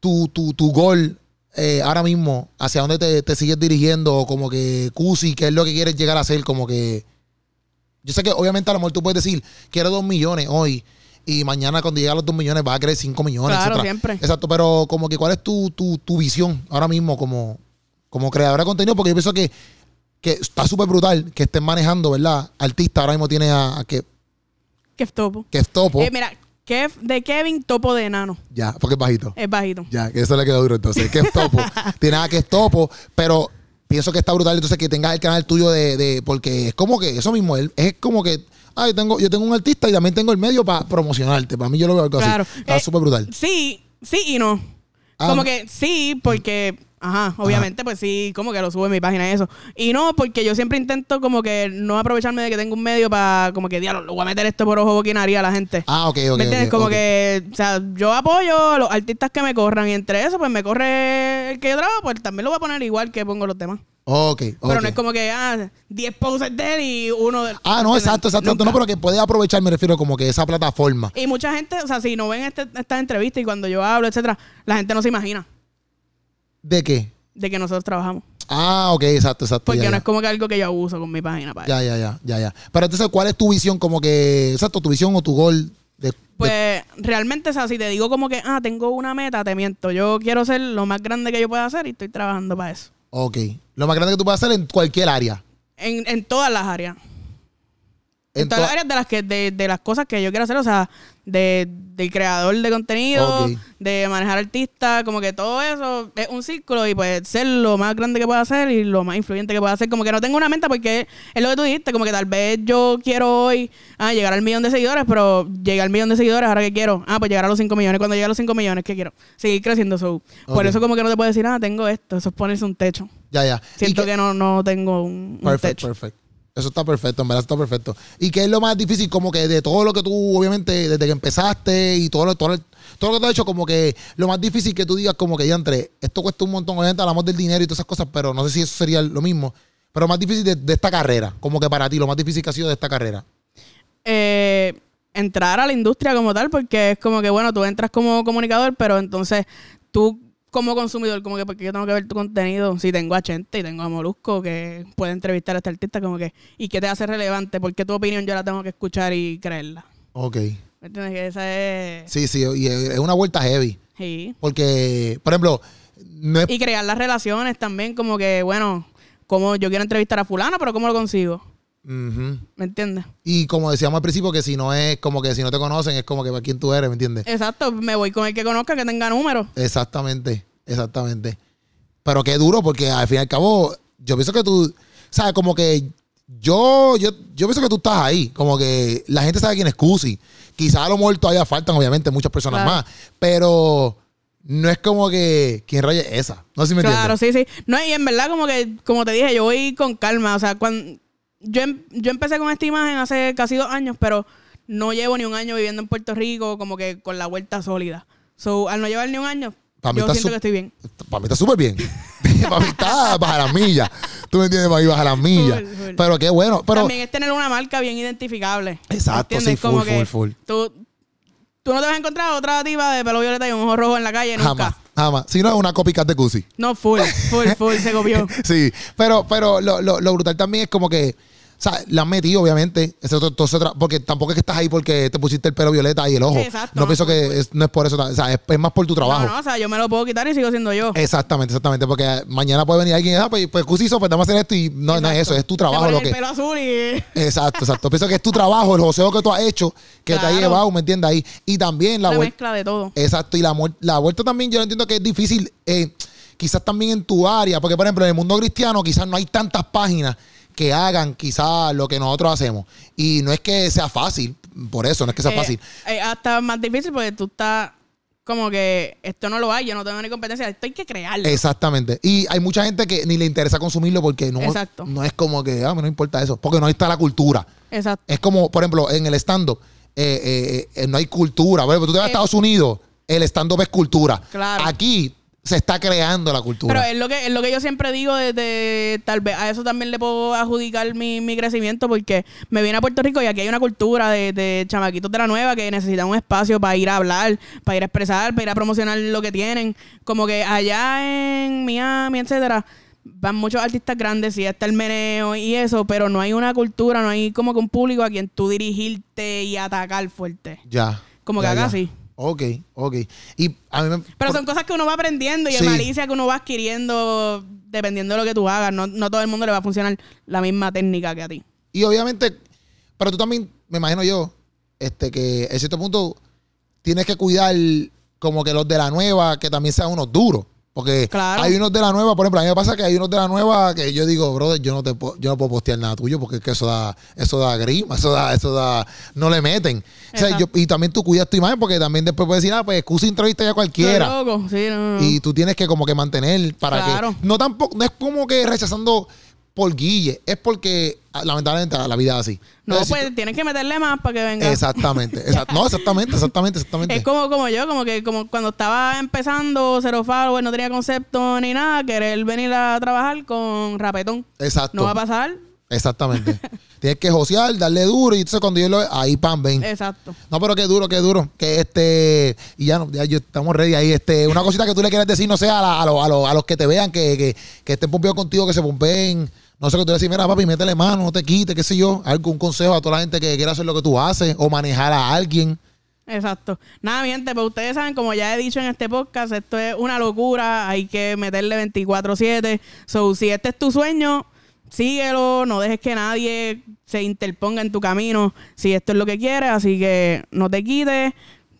tu, tu, tu gol eh, ahora mismo? ¿Hacia dónde te, te sigues dirigiendo? Como que, Cusi, ¿qué es lo que quieres llegar a hacer? Como que... Yo sé que obviamente a lo mejor tú puedes decir, quiero dos millones hoy. Y mañana cuando llegue a los dos millones vas a querer cinco millones. Claro, etcétera. siempre. Exacto, pero como que cuál es tu, tu, tu visión ahora mismo como, como creadora de contenido, porque yo pienso que, que está súper brutal que estén manejando, ¿verdad? Artista ahora mismo tiene a, a que, es topo. es topo. Eh, mira, Kev, de Kevin, topo de enano. ya, porque es bajito. Es bajito. Ya, que eso le quedó duro entonces. Es topo. tiene a que es topo, pero pienso que está brutal entonces que tengas el canal tuyo de, de porque es como que eso mismo, él- es como que ah, yo tengo, yo tengo un artista y también tengo el medio para promocionarte. Para mí yo lo veo algo Claro. así. Está Eh, súper brutal. Sí, sí y no. Ah. Como que sí, porque, ajá, obviamente, pues sí, como que lo subo en mi página y eso. Y no, porque yo siempre intento como que no aprovecharme de que tengo un medio para, como que, diablo, lo voy a meter esto por ojo boquinaría a la gente. Ah, ok, ok. ¿Me entiendes? ok, como que, o sea, yo apoyo a los artistas que me corran y entre eso, pues me corre el que yo trabajo, pues también lo voy a poner igual que pongo los demás. Ok, Pero ok. no es como que, ah, 10 poses de él y uno de Ah, no, exacto, exacto. Nunca. No, pero que puedes aprovechar, me refiero como que esa plataforma. Y mucha gente, o sea, si no ven este, estas entrevistas y cuando yo hablo, etcétera, la gente no se imagina ¿De qué? de que nosotros trabajamos. Ah, ok, exacto, exacto. Porque ya, no ya. es como que algo que yo uso con mi página para ya, ya, ya, ya, ya. Pero entonces, ¿cuál es tu visión? Como que, exacto, tu visión o tu gol de, de- Pues realmente, o sea, si te digo como que, ah, tengo una meta, te miento. Yo quiero ser lo más grande que yo pueda hacer y estoy trabajando para eso. Ok. Lo más grande que tú puedes hacer en cualquier área. En, en todas las áreas. En, todas las áreas de las que de, de las cosas que yo quiero hacer, o sea, de, del creador de contenido, de manejar artistas, como que todo eso es un círculo y pues ser lo más grande que pueda hacer y lo más influyente que pueda hacer. Como que no tengo una meta porque es lo que tú dijiste, como que tal vez yo quiero hoy ah, llegar al millón de seguidores, pero llegar al millón de seguidores, ahora que quiero, ah, pues llegar a los 5 millones. Cuando llegue a los 5 millones, ¿qué quiero? Seguir creciendo. So. Por Ok. eso como que no te puedo decir, ah, tengo esto, eso es ponerse un techo. Ya, ya. Siento que, no, no tengo un, techo. perfecto. Eso está perfecto, en verdad está perfecto. ¿Y qué es lo más difícil? Como que de todo lo que tú, obviamente, desde que empezaste y todo lo, todo, lo- todo lo que te has hecho, como que lo más difícil que tú digas, como que ya entre, esto cuesta un montón, obviamente hablamos del dinero y todas esas cosas, pero no sé si eso sería lo mismo. Pero más difícil de, de esta carrera, como que para ti, lo más difícil que ha sido de esta carrera. eh, entrar a la industria como tal, porque es como que, bueno, tú entras como comunicador, pero entonces tú como consumidor, como que, porque yo tengo que ver tu contenido? Si tengo a Chente y tengo a Molusco que puede entrevistar a este artista, como que, ¿y qué te hace relevante? Porque tu opinión yo la tengo que escuchar y creerla. Ok. ¿Me entiendes? Que esa es... Sí, sí, y es es una vuelta heavy. Sí. Porque, por ejemplo, no es Y crear las relaciones también, como que, bueno, como yo quiero entrevistar a fulano, pero ¿cómo lo consigo? Ujú. ¿Me entiendes? Y como decíamos al principio, que si no es como que si no te conocen, es como que para quién tú eres, ¿me entiendes? Exacto, me voy con el que conozca, que tenga números. Exactamente, exactamente. Pero qué duro, porque al fin y al cabo, yo pienso que tú, ¿sabes? Como que yo, yo, yo pienso que tú estás ahí. Como que la gente sabe quién es Cusi. Quizá a lo mejor todavía faltan, obviamente, muchas personas Claro. más. Pero no es como que quién raya es esa. No sé si me Claro, entiendes. sí, sí. No, y en verdad, como que, como te dije, yo voy con calma. O sea, cuando yo, em- yo empecé con esta imagen hace casi dos años, pero no llevo ni un año viviendo en Puerto Rico, como que con la vuelta sólida. So, al no llevar ni un año, Pa' mí yo siento que estoy bien. Para mí está súper bien. para mí está baja las millas. Tú me entiendes, para mí baja las millas. Full, full. Pero qué bueno. Pero También es tener una marca bien identificable. Exacto, ¿Entiendes? sí, full, Como full, full. Tú, tú no te vas a encontrar otra diva de pelo violeta y un ojo rojo en la calle nunca. jamás, jamás. Si no es una copycat de Cusi. No, full, full, full, se copió. Sí, pero, pero lo, lo, lo brutal también es como que, sea, la han metido, obviamente, eso, todo, porque tampoco es que estás ahí porque te pusiste el pelo violeta y el ojo. Exacto, no no, pienso que es, no es por eso, o sea, es, es más por tu trabajo. No, no, o sea, yo me lo puedo quitar y sigo siendo yo. Exactamente, exactamente, porque mañana puede venir alguien y ah, pues, pues hizo, pues vamos a hacer esto y no, no es eso, es tu Te trabajo ponen lo el que... pelo azul y... Exacto, exacto. Pienso que es tu trabajo, el joseo que tú has hecho, que te ha llevado, ¿me entiendes? Ahí. Y también la La vuelta. mezcla de todo. Exacto, y la, la vuelta también yo entiendo que es difícil, eh, quizás también en tu área, porque por ejemplo en el mundo cristiano quizás no hay tantas páginas que hagan quizás lo que nosotros hacemos. Y no es que sea fácil, por eso, no es que sea Eh, fácil. eh, hasta más difícil porque tú estás como que esto no lo hay, yo no tengo ni competencia, esto hay que crearlo. Exactamente. Y hay mucha gente que ni le interesa consumirlo porque no, Exacto. no es como que, ah, me no importa eso, porque no está la cultura. Exacto. Es como, por ejemplo, en el stand-up, eh, eh, eh, no hay cultura. Por ejemplo, tú te vas a Estados Unidos, el stand-up es cultura. Claro. Aquí se está creando la cultura. Pero es lo que es lo que yo siempre digo desde tal vez a eso también le puedo adjudicar mi, mi crecimiento porque me vine a Puerto Rico y aquí hay una cultura de, de chamaquitos de la nueva que necesitan un espacio para ir a hablar, para ir a expresar, para ir a promocionar lo que tienen. Como que allá en Miami, etcétera, van muchos artistas grandes y está el meneo y eso, pero no hay una cultura, no hay como que un público a quien tú dirigirte y atacar fuerte. Ya. Como que ya, acá ya. sí. Ok, ok. Y a mí me. Pero por- son cosas que uno va aprendiendo y Sí. de malicia que uno va adquiriendo dependiendo de lo que tú hagas. No, no todo el mundo le va a funcionar la misma técnica que a ti. Y obviamente, pero tú también, me imagino yo, este, que en cierto punto tienes que cuidar como que los de la nueva, que también sean unos duros. Porque Claro. hay unos de la nueva, por ejemplo, a mí me pasa que hay unos de la nueva que yo digo, brother, yo no te puedo, yo no puedo postear nada tuyo porque es que eso da, eso da grima, eso da, eso da, no le meten. O sea, yo, y también tú cuidas tu imagen porque también después puedes decir, ah, pues excusa entrevista ya cualquiera. Estoy loco, sí, no, no. Y tú tienes que como que mantener para Claro. que. No tampoco, no es como que rechazando por guille, es porque ah, lamentablemente la vida es así. no, pues tienes que meterle más para que venga. exactamente, exact- no, exactamente, exactamente, exactamente. Es como, como yo, como que como cuando estaba empezando Cero Follower, no tenía concepto ni nada, querer venir a trabajar con rapetón. Exacto. No va a pasar. Exactamente. tienes que josear, darle duro y entonces cuando yo lo ahí pam, ven. Exacto. No, pero qué duro, qué duro. Que este, y ya, no, ya yo- estamos ready ahí. Este, una cosita que tú le quieras decir, no sé, a, la- a, los- a los- a los que te vean, que, que, que estén pompeados contigo, que se pompeen. No sé, que tú le decís, mira, papi, métele mano, no te quites, qué sé yo. Algún consejo a toda la gente que quiera hacer lo que tú haces o manejar a alguien. Exacto. Nada, mi gente, pues ustedes saben, como ya he dicho en este podcast, esto es una locura, hay que meterle 24/7. So, si este es tu sueño, síguelo, no dejes que nadie se interponga en tu camino si esto es lo que quieres, así que no te quites.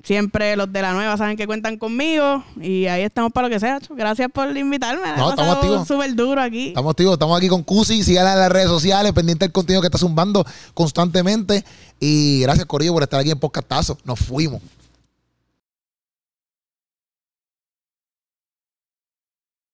Siempre los de la nueva saben que cuentan conmigo y ahí estamos para lo que sea. Gracias por invitarme. La No, estamos activos. súper duro aquí. Estamos, tío, estamos aquí con Cusi. Síganla en las redes sociales, pendiente del contenido que está zumbando constantemente. Y gracias, Corillo, por estar aquí en Podcastazo. Nos fuimos.